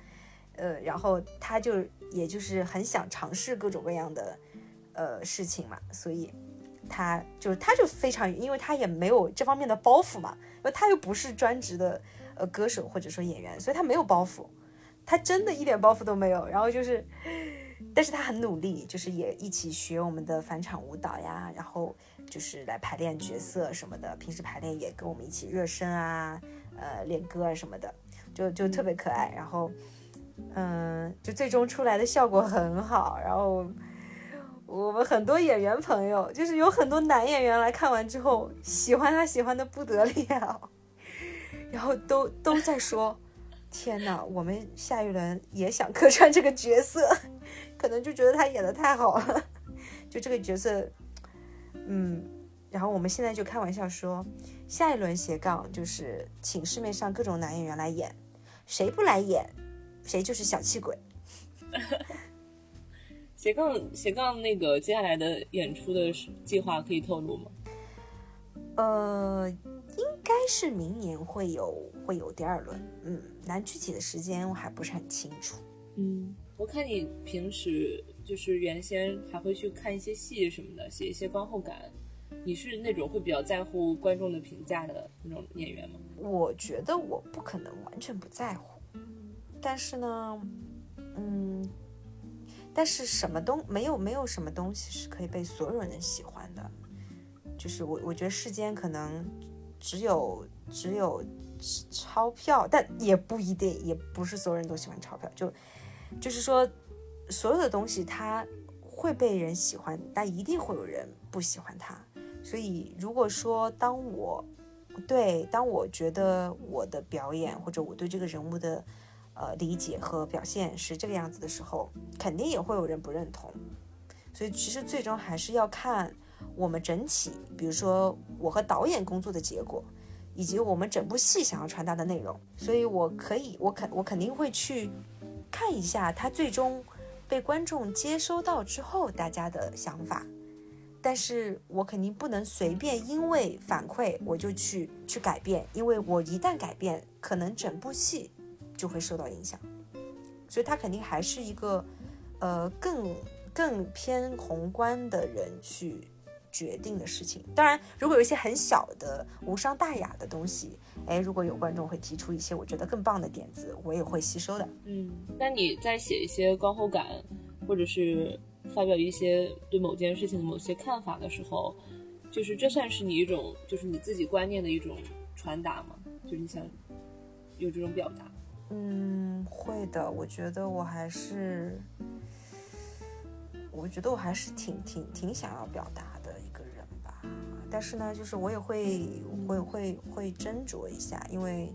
呃，然后他就也就是很想尝试各种各样的呃事情嘛，所以他就他就非常，因为他也没有这方面的包袱嘛，因为他又不是专职的呃歌手或者说演员，所以他没有包袱。他真的一点包袱都没有，然后就是，但是他很努力，就是也一起学我们的返场舞蹈呀，然后就是来排练角色什么的，平时排练也跟我们一起热身啊，呃，练歌啊什么的，就就特别可爱。然后，嗯，就最终出来的效果很好。然后我们很多演员朋友，就是有很多男演员来看完之后，喜欢他喜欢的不得了，然后都都在说。天呐，我们下一轮也想客串这个角色，可能就觉得他演的太好了，就这个角色，嗯，然后我们现在就开玩笑说，下一轮斜杠就是请市面上各种男演员来演，谁不来演，谁就是小气鬼。斜杠斜杠那个接下来的演出的计划可以透露吗？呃，应该是明年会有会有第二轮，嗯，但具体的时间我还不是很清楚。嗯，我看你平时就是原先还会去看一些戏什么的，写一些观后感。你是那种会比较在乎观众的评价的那种演员吗？我觉得我不可能完全不在乎，但是呢，嗯，但是什么东没有没有什么东西是可以被所有人喜欢的，就是我我觉得世间可能只有只有钞票，但也不一定，也不是所有人都喜欢钞票，就就是说所有的东西它会被人喜欢，但一定会有人不喜欢它。所以如果说当我对当我觉得我的表演或者我对这个人物的呃理解和表现是这个样子的时候，肯定也会有人不认同。所以其实最终还是要看我们整体，比如说我和导演工作的结果，以及我们整部戏想要传达的内容。所以我可以，我肯我肯定会去看一下他最终被观众接收到之后大家的想法。但是我肯定不能随便因为反馈我就去去改变，因为我一旦改变，可能整部戏就会受到影响。所以他肯定还是一个，呃，更更偏宏观的人去决定的事情。当然，如果有一些很小的无伤大雅的东西，哎，如果有观众会提出一些我觉得更棒的点子，我也会吸收的。嗯，那你在写一些观后感，或者是？发表一些对某件事情的某些看法的时候，就是这算是你一种，就是你自己观念的一种传达吗？就是你想有这种表达？嗯，会的。我觉得我还是，我觉得我还是挺挺挺想要表达的一个人吧。但是呢，就是我也会会会会斟酌一下，因为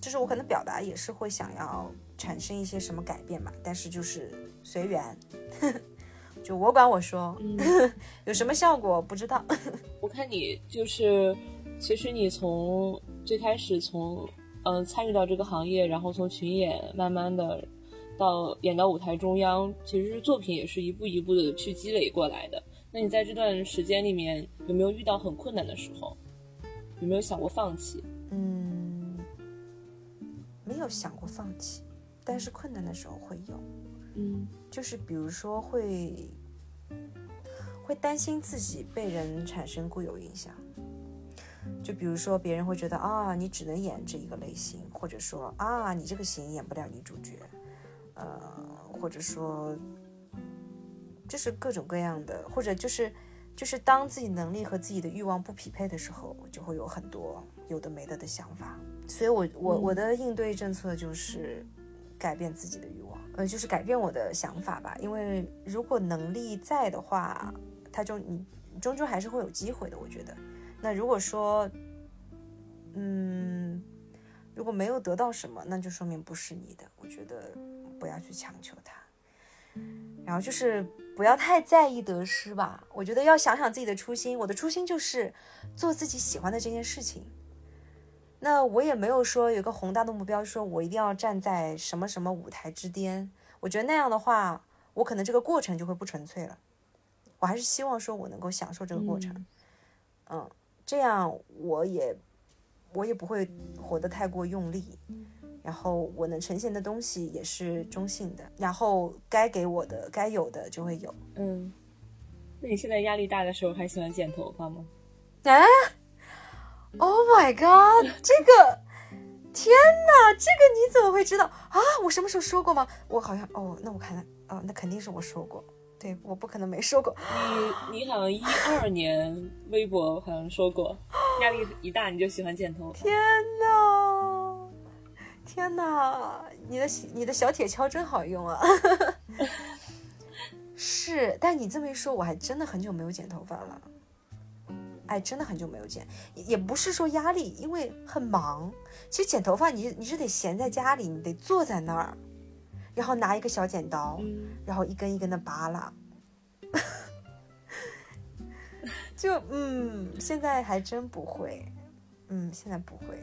就是我可能表达也是会想要产生一些什么改变嘛。但是就是随缘。就我管我说，有什么效果不知道。我看你就是，其实你从最开始从嗯参与到这个行业，然后从群演慢慢的到演到舞台中央，其实作品也是一步一步的去积累过来的。那你在这段时间里面有没有遇到很困难的时候？有没有想过放弃？嗯，没有想过放弃，但是困难的时候会有。嗯，就是比如说会会担心自己被人产生固有印象，就比如说别人会觉得啊，你只能演这一个类型，或者说啊，你这个型演不了女主角，呃，或者说就是各种各样的，或者就是就是当自己能力和自己的欲望不匹配的时候，就会有很多有的没的的想法。所以我我我的应对政策就是改变自己的欲望。呃，就是改变我的想法吧，因为如果能力在的话，他就你终究还是会有机会的。我觉得，那如果说，嗯，如果没有得到什么，那就说明不是你的。我觉得不要去强求他，然后就是不要太在意得失吧。我觉得要想想自己的初心，我的初心就是做自己喜欢的这件事情。那我也没有说有个宏大的目标，说我一定要站在什么什么舞台之巅。我觉得那样的话，我可能这个过程就会不纯粹了。我还是希望说我能够享受这个过程，嗯，这样我也我也不会活得太过用力，然后我能呈现的东西也是中性的，然后该给我的该有的就会有。嗯，那你现在压力大的时候还喜欢剪头发吗？哎？Oh my god！这个，天哪，这个你怎么会知道啊？我什么时候说过吗？我好像哦，那我看看，哦，那肯定是我说过，对我不可能没说过。你你好像一二年微博好像说过，压力一大你就喜欢剪头发。天呐，天呐，你的你的小铁锹真好用啊！是，但你这么一说，我还真的很久没有剪头发了。哎，真的很久没有剪，也不是说压力，因为很忙。其实剪头发，你你是得闲在家里，你得坐在那儿，然后拿一个小剪刀，然后一根一根的扒拉。就嗯，现在还真不会，嗯，现在不会。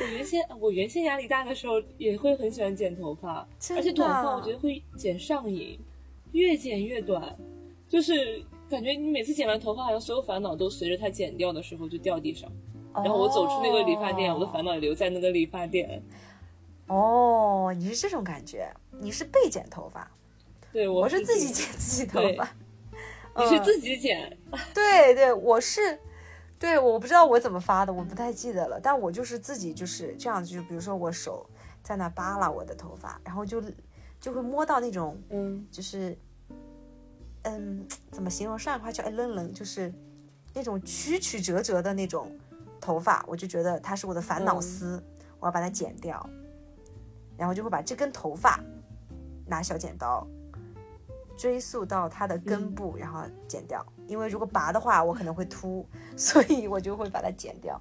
我原先我原先压力大的时候也会很喜欢剪头发，而且短发我觉得会剪上瘾，越剪越短，就是。感觉你每次剪完头发，好像所有烦恼都随着它剪掉的时候就掉地上，然后我走出那个理发店，我的烦恼也留在那个理发店。哦，你是这种感觉？你是被剪头发？对，我是自己剪自己头发。你是自己剪？对对，我是，对，我不知道我怎么发的，我不太记得了。但我就是自己就是这样子，就比如说我手在那扒拉我的头发，然后就就会摸到那种嗯就是，嗯，怎么形容？上海话叫哎愣愣，就是那种曲曲折折的那种头发，我就觉得它是我的烦恼丝，我要把它剪掉，然后就会把这根头发拿小剪刀追溯到它的根部，然后剪掉。因为如果拔的话，我可能会秃，所以我就会把它剪掉。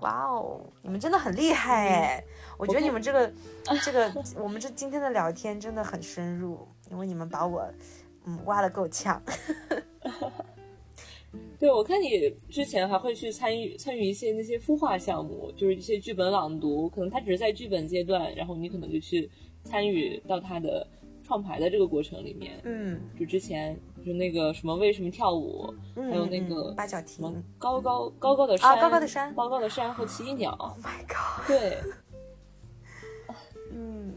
哇哦，你们真的很厉害哎！我觉得你们这个这个，我们这今天的聊天真的很深入，因为你们把我嗯挖的够呛。对，我看你之前还会去参与参与一些那些孵化项目，就是一些剧本朗读，可能它只是在剧本阶段，然后你可能就去参与到它的创排的这个过程里面。嗯，就之前就那个什么为什么跳舞，嗯还有那个嗯八角亭。高高高高的山，啊高高的山高高的山和奇异鸟。Oh my god！对嗯，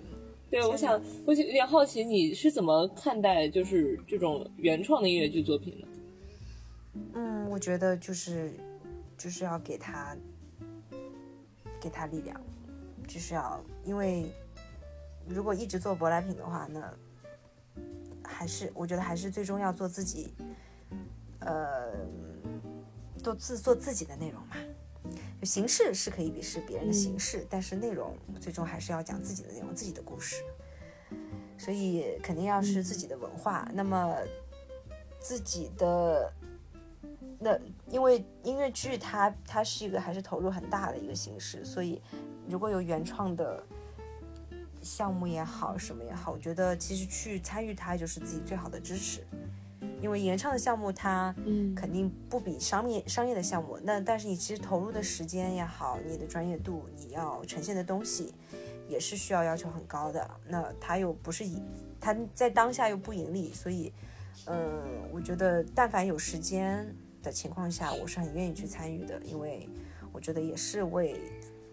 对，我想我就有点好奇，你是怎么看待就是这种原创的音乐剧作品的？嗯，我觉得就是就是要给他给他力量，就是要因为如果一直做舶来品的话，那还是我觉得还是最终要做自己，呃，做自做自己的内容嘛。就形式是可以鄙视别人的形式，但是内容最终还是要讲自己的内容、自己的故事。所以肯定要是自己的文化，那么自己的那因为音乐剧它它是一个还是投入很大的一个形式，所以如果有原创的项目也好，什么也好，我觉得其实去参与它就是自己最好的支持。因为原创的项目它嗯肯定不比商业商业的项目，那但是你其实投入的时间也好，你的专业度，你要呈现的东西也是需要要求很高的。那它又不是以它在当下又不盈利，所以嗯，我觉得但凡有时间的情况下，我是很愿意去参与的，因为我觉得也是为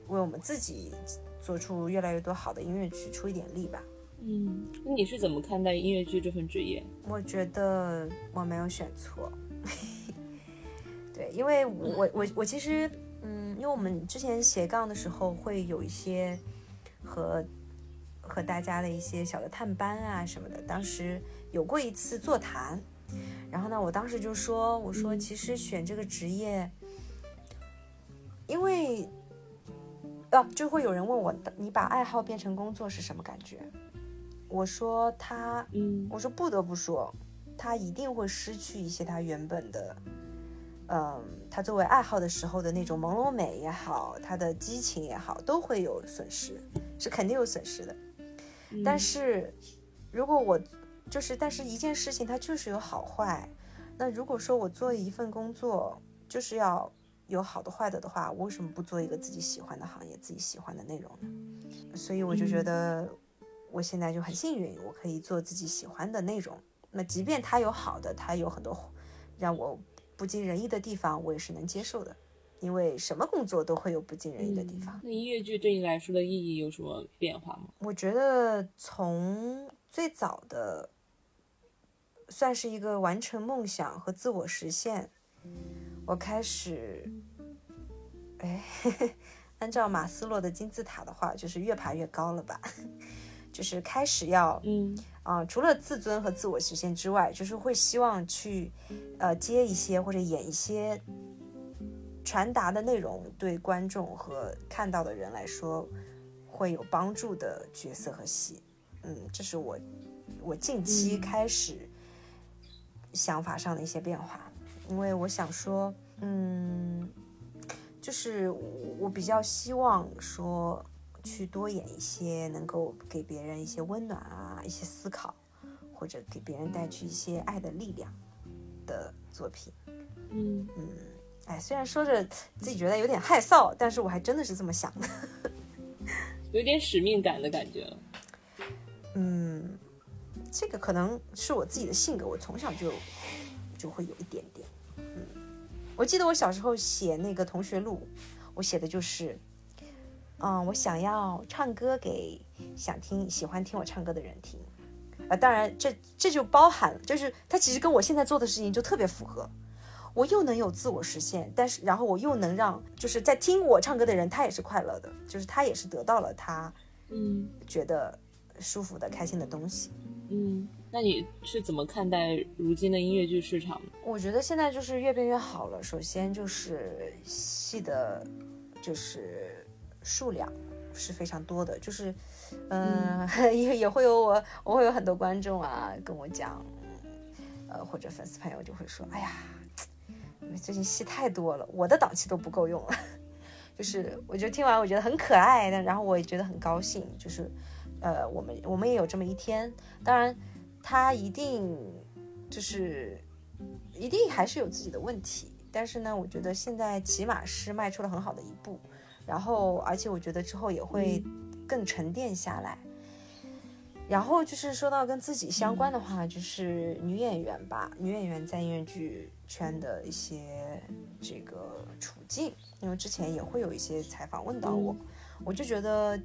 为我们自己做出越来越多好的音乐剧出一点力吧。嗯，那你是怎么看待音乐剧这份职业？我觉得我没有选错，对，因为我我我我其实，嗯，因为我们之前斜杠的时候会有一些和和大家的一些小的探班啊什么的，当时有过一次座谈，然后呢，我当时就说，我说其实选这个职业，因为啊，就会有人问我，你把爱好变成工作是什么感觉？我说他嗯我说不得不说，他一定会失去一些他原本的，嗯，他作为爱好的时候的那种朦胧美也好，他的激情也好，都会有损失，是肯定有损失的。但是，如果我就是，但是一件事情它就是有好坏。那如果说我做一份工作就是要有好的坏的的话，我为什么不做一个自己喜欢的行业、自己喜欢的内容呢？所以我就觉得。我现在就很幸运，我可以做自己喜欢的内容。那即便它有好的，它有很多让我不尽人意的地方，我也是能接受的。因为什么工作都会有不尽人意的地方。那音乐剧对你来说的意义有什么变化吗？我觉得从最早的算是一个完成梦想和自我实现，我开始，哎，按照马斯洛的金字塔的话，就是越爬越高了吧。就是开始要，嗯啊、除了自尊和自我实现之外，就是会希望去，呃，接一些或者演一些传达的内容对观众和看到的人来说会有帮助的角色和戏。嗯，这是我我近期开始想法上的一些变化，因为我想说，嗯，就是我我比较希望说。去多演一些能够给别人一些温暖啊，一些思考，或者给别人带去一些爱的力量的作品。嗯嗯，哎，虽然说着自己觉得有点害臊，但是我还真的是这么想的。有点使命感的感觉了。嗯，这个可能是我自己的性格，我从小就就会有一点点。嗯，我记得我小时候写那个同学录，我写的就是。嗯，我想要唱歌给想听、喜欢听我唱歌的人听，啊，当然这这就包含，就是它其实跟我现在做的事情就特别符合，我又能有自我实现，但是然后我又能让就是在听我唱歌的人他也是快乐的，就是他也是得到了他嗯觉得舒服的、开心的东西。嗯，那你是怎么看待如今的音乐剧市场？我觉得现在就是越变越好了。首先就是戏的，就是数量是非常多的，就是，嗯，也也会有我，我会有很多观众啊跟我讲，呃，或者粉丝朋友就会说，哎呀，最近戏太多了，我的档期都不够用了。就是我觉得听完我觉得很可爱，但然后我也觉得很高兴，就是，呃，我们我们也有这么一天。当然，他一定就是一定还是有自己的问题，但是呢，我觉得现在起码是迈出了很好的一步，然后而且我觉得之后也会更沉淀下来。然后就是说到跟自己相关的话，就是女演员吧，女演员在音乐剧圈的一些这个处境，因为之前也会有一些采访问到我，我就觉得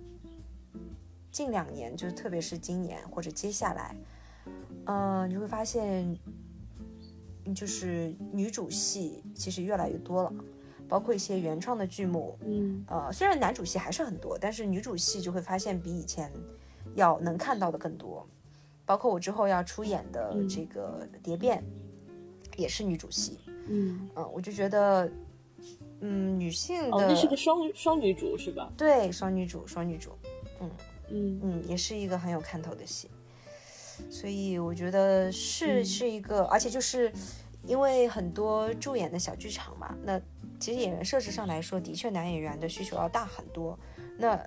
近两年，就是特别是今年或者接下来，嗯、你会发现，就是女主戏其实越来越多了，包括一些原创的剧目，嗯呃，虽然男主戏还是很多，但是女主戏就会发现比以前要能看到的更多。包括我之后要出演的嗯这个《蝶变》，也是女主戏。嗯，嗯，我就觉得，嗯，女性的、哦，那是个双双女主是吧？对双女主，双女主，嗯嗯，也是一个很有看头的戏。所以我觉得是、嗯是一个，而且就是因为很多驻演的小剧场嘛，那其实演员设置上来说，的确男演员的需求要大很多。那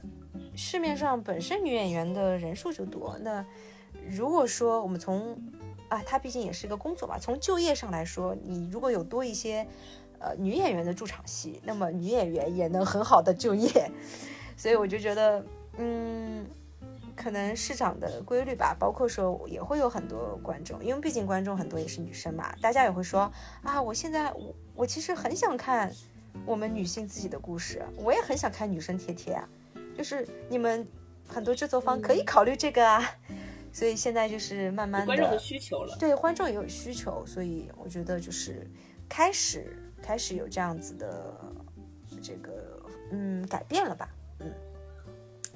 市面上本身女演员的人数就多，那如果说我们从啊，它毕竟也是一个工作嘛，从就业上来说，你如果有多一些呃女演员的驻场戏，那么女演员也能很好的就业。所以我就觉得，嗯，可能市场的规律吧，包括说也会有很多观众，因为毕竟观众很多也是女生嘛，大家也会说啊，我现在我我其实很想看我们女性自己的故事，我也很想看女生贴贴啊，就是你们很多制作方可以考虑这个啊，所以现在就是慢慢观众的的需求了。对观众也有需求，所以我觉得就是开始开始有这样子的这个嗯改变了吧，嗯，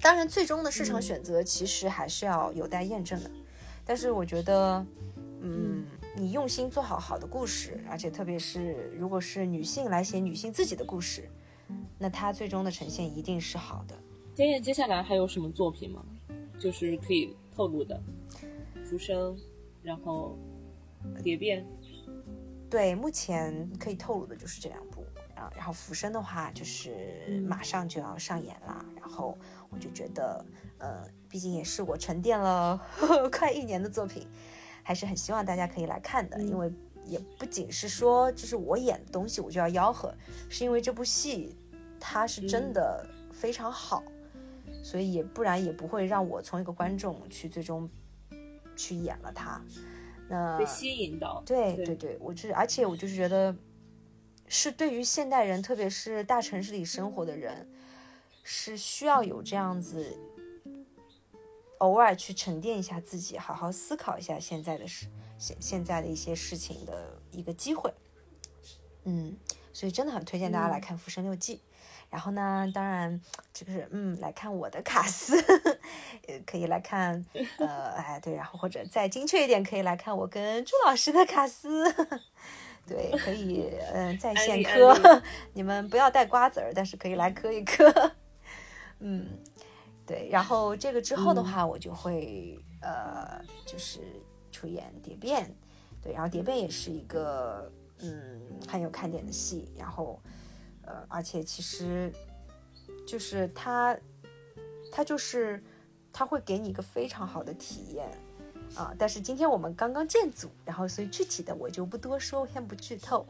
当然最终的市场选择其实还是要有待验证的，但是我觉得嗯你用心做好好的故事，而且特别是如果是女性来写女性自己的故事，那它最终的呈现一定是好的。江燕接下来还有什么作品吗？就是可以透露的，《浮生》，然后《蝶变》。对，目前可以透露的就是这两部啊。然后《浮生》的话，就是马上就要上演了。然后我就觉得，呃，毕竟也是我沉淀了 快一年的作品，还是很希望大家可以来看的。因为也不仅是说就是我演的东西我就要吆喝，是因为这部戏它是真的非常好，所以也不然也不会让我从一个观众去最终去演了它。那被吸引到。对对对对，我就是，而且我就是觉得，是对于现代人，特别是大城市里生活的人，是需要有这样子，偶尔去沉淀一下自己，好好思考一下现在的事，现现在的一些事情的一个机会。嗯，所以真的很推荐大家来看《浮生六记》。然后呢，当然这个是嗯，来看我的卡斯，呃，可以来看，呃，哎，对，然后或者再精确一点，可以来看我跟朱老师的卡斯，对，可以，嗯、在线磕，你们不要带瓜子儿，但是可以来磕一磕，嗯，对，然后这个之后的话，我就会、呃，就是出演《蝶变》，对，然后《蝶变》也是一个嗯很有看点的戏，然后呃，而且其实就是他，他就是他会给你一个非常好的体验啊。但是今天我们刚刚建组，然后所以具体的我就不多说，先不剧透。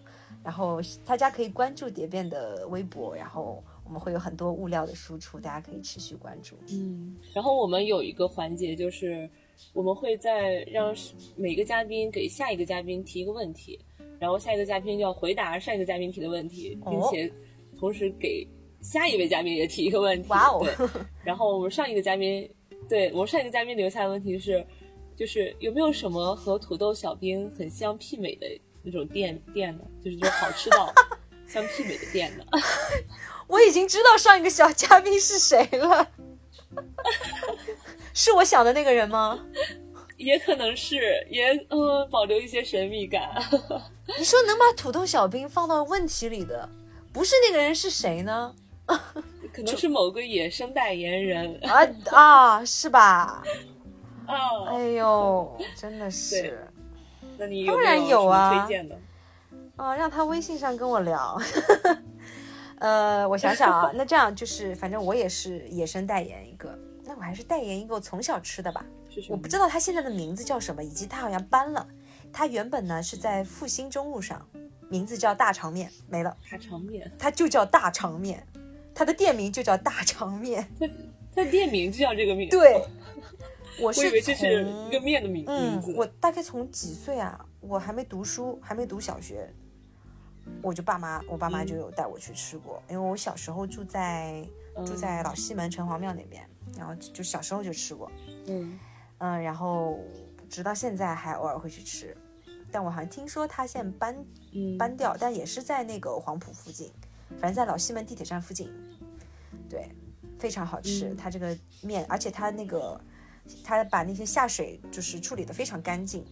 然后大家可以关注蝶变的微博，然后我们会有很多物料的输出，大家可以持续关注。嗯，然后我们有一个环节，就是我们会在让每个嘉宾给下一个嘉宾提一个问题，然后下一个嘉宾要回答上一个嘉宾提的问题，并哦且同时给下一位嘉宾也提一个问题。哇哦，然后我们上一个嘉宾，对我们上一个嘉宾留下的问题是，就是有没有什么和土豆小兵很相媲美的那种店店呢？就是就好吃到相媲美的店呢？我已经知道上一个小嘉宾是谁了。是我想的那个人吗？也可能是，也呃保留一些神秘感。你说能把土豆小兵放到问题里的，不是那个人是谁呢？可能是某个野生代言人啊啊，是吧？啊，哎呦，真的是。那你当然有啊，推荐的啊，让他微信上跟我聊。呃，我想想啊，那这样就是，反正我也是野生代言一个，那我还是代言一个我从小吃的吧。我不知道他现在的名字叫什么，以及他好像搬了。他原本呢是在复兴中路上，名字叫大肠面，没了。大肠面，他就叫大肠面，他的店名就叫大肠面。他他店名就叫这个名。对，我是以为这是一个面的名名字。我大概从几岁啊？我还没读书，还没读小学，我就爸妈，我爸妈就有带我去吃过。因为我小时候住在住在老西门城隍庙那边，然后就小时候就吃过。嗯嗯，然后直到现在还偶尔会去吃，但我好像听说他现在搬搬掉，但也是在那个黄埔附近，反正在老西门地铁站附近。对，非常好吃，它这个面，而且它那个它把那些下水就是处理的非常干净。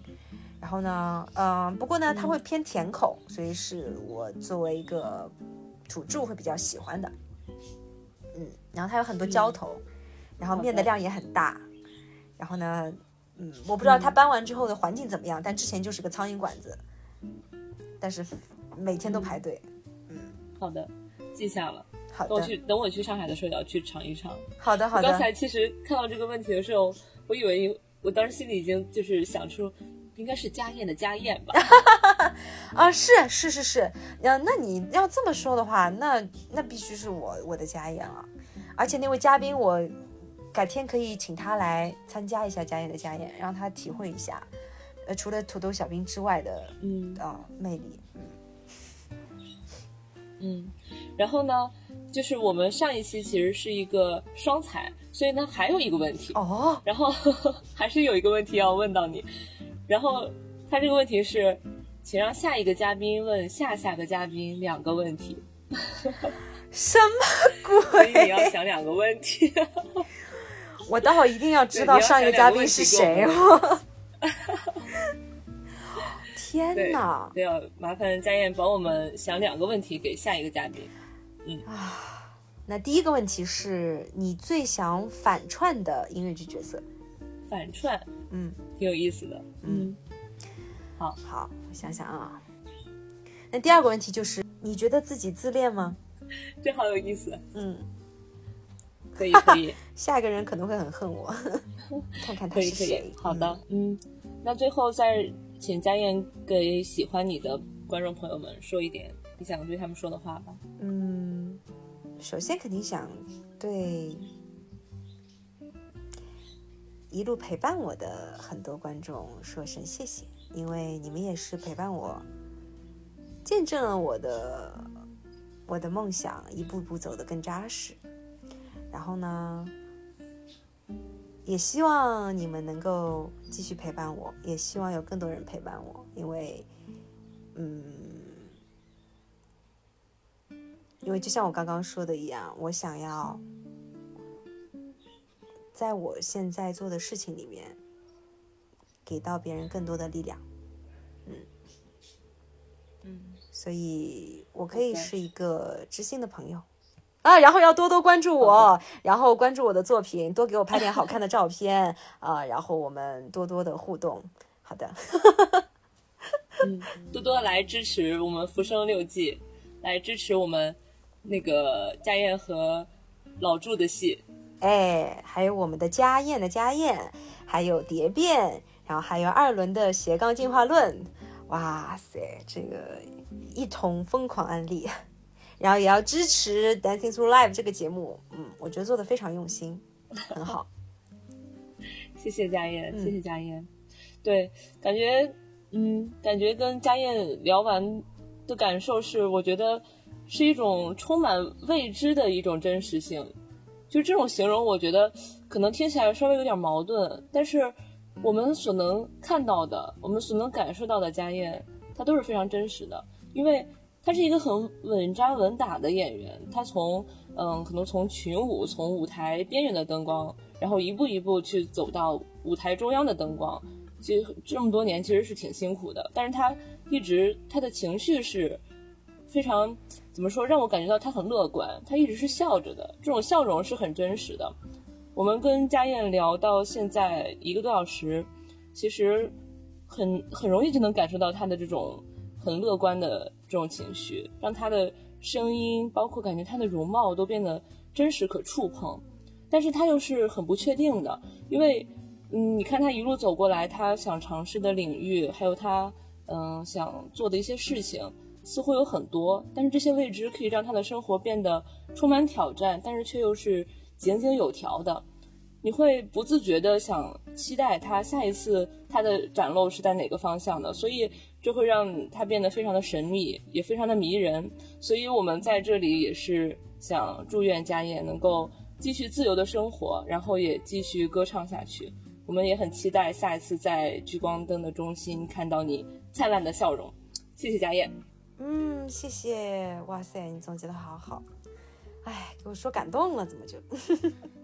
然后呢，嗯，不过呢，它会偏甜口，所以是我作为一个土著会比较喜欢的。嗯，然后它有很多浇头，然后面的量也很大。然后呢，嗯，我不知道它搬完之后的环境怎么样，但之前就是个苍蝇馆子，但是每天都排队。嗯，好的，记下了。好的，我去等我去上海的时候要去尝一尝。好的，好的。刚才其实看到这个问题的时候，我以为我当时心里已经就是想出。应该是家宴的家宴吧？啊，是是是是，呃，那你要这么说的话，那那必须是我我的家宴了。而且那位嘉宾，我改天可以请他来参加一下家宴的家宴，让他体会一下，呃，除了土豆小兵之外的，嗯啊，魅力。嗯，然后呢，就是我们上一期其实是一个双彩，所以呢还有一个问题哦，然后 还是有一个问题要问到你。然后他这个问题是，请让下一个嘉宾问下下个嘉宾两个问题。什么鬼？所以你要想两个问题。我待会一定要知道上一个嘉宾是谁哦。天哪！对，要麻烦佳燕帮我们想两个问题给下一个嘉宾。嗯。啊，那第一个问题是你最想反串的音乐剧角色？反串，嗯，挺有意思的，嗯，好。好，我想想啊，那第二个问题就是，你觉得自己自恋吗？这好有意思，嗯，可以可以，下一个人可能会很恨我，看看他是谁。好的，嗯，那最后再请佳燕给喜欢你的观众朋友们说一点你想对他们说的话吧。嗯，首先肯定想对。一路陪伴我的很多观众说声谢谢，因为你们也是陪伴我，见证了我的我的梦想一步步走得更扎实。然后呢，也希望你们能够继续陪伴我，也希望有更多人陪伴我，因为，嗯，因为就像我刚刚说的一样，我想要。在我现在做的事情里面，给到别人更多的力量，嗯，嗯，所以我可以是一个知心的朋友。啊，然后要多多关注我，然后关注我的作品，多给我拍点好看的照片啊，然后我们多多的互动，好的，嗯，多多来支持我们《浮生六记》，来支持我们那个家燕和老祝的戏。哎，还有我们的家燕的家燕，还有蝶变，然后还有二轮的斜杠进化论，哇塞，这个一通疯狂安利，然后也要支持 Dancing Through Life 这个节目，嗯，我觉得做的非常用心，很好。谢谢家燕，谢谢家燕。对，感觉，嗯，感觉跟家燕聊完的感受是，我觉得是一种充满未知的一种真实性。就这种形容，我觉得可能听起来稍微有点矛盾，但是我们所能看到的，我们所能感受到的家宴，它都是非常真实的，因为他是一个很稳扎稳打的演员，他从嗯，可能从群舞，从舞台边缘的灯光，然后一步一步去走到舞台中央的灯光，其实这么多年其实是挺辛苦的，但是他一直他的情绪是非常怎么说，让我感觉到他很乐观，他一直是笑着的，这种笑容是很真实的。我们跟家燕聊到现在一个多小时，其实很很容易就能感受到他的这种很乐观的这种情绪，让他的声音，包括感觉他的容貌都变得真实可触碰。但是他又是很不确定的，因为嗯，你看他一路走过来，他想尝试的领域，还有他嗯想做的一些事情，似乎有很多，但是这些未知可以让他的生活变得充满挑战，但是却又是。井井有条的，你会不自觉的想期待他下一次他的展露是在哪个方向的，所以这会让他变得非常的神秘，也非常的迷人。所以我们在这里也是想祝愿家燕能够继续自由的生活，然后也继续歌唱下去。我们也很期待下一次在聚光灯的中心看到你灿烂的笑容。谢谢家燕。嗯，谢谢。哇塞，你总结的好好。哎，给我说感动了，怎么就？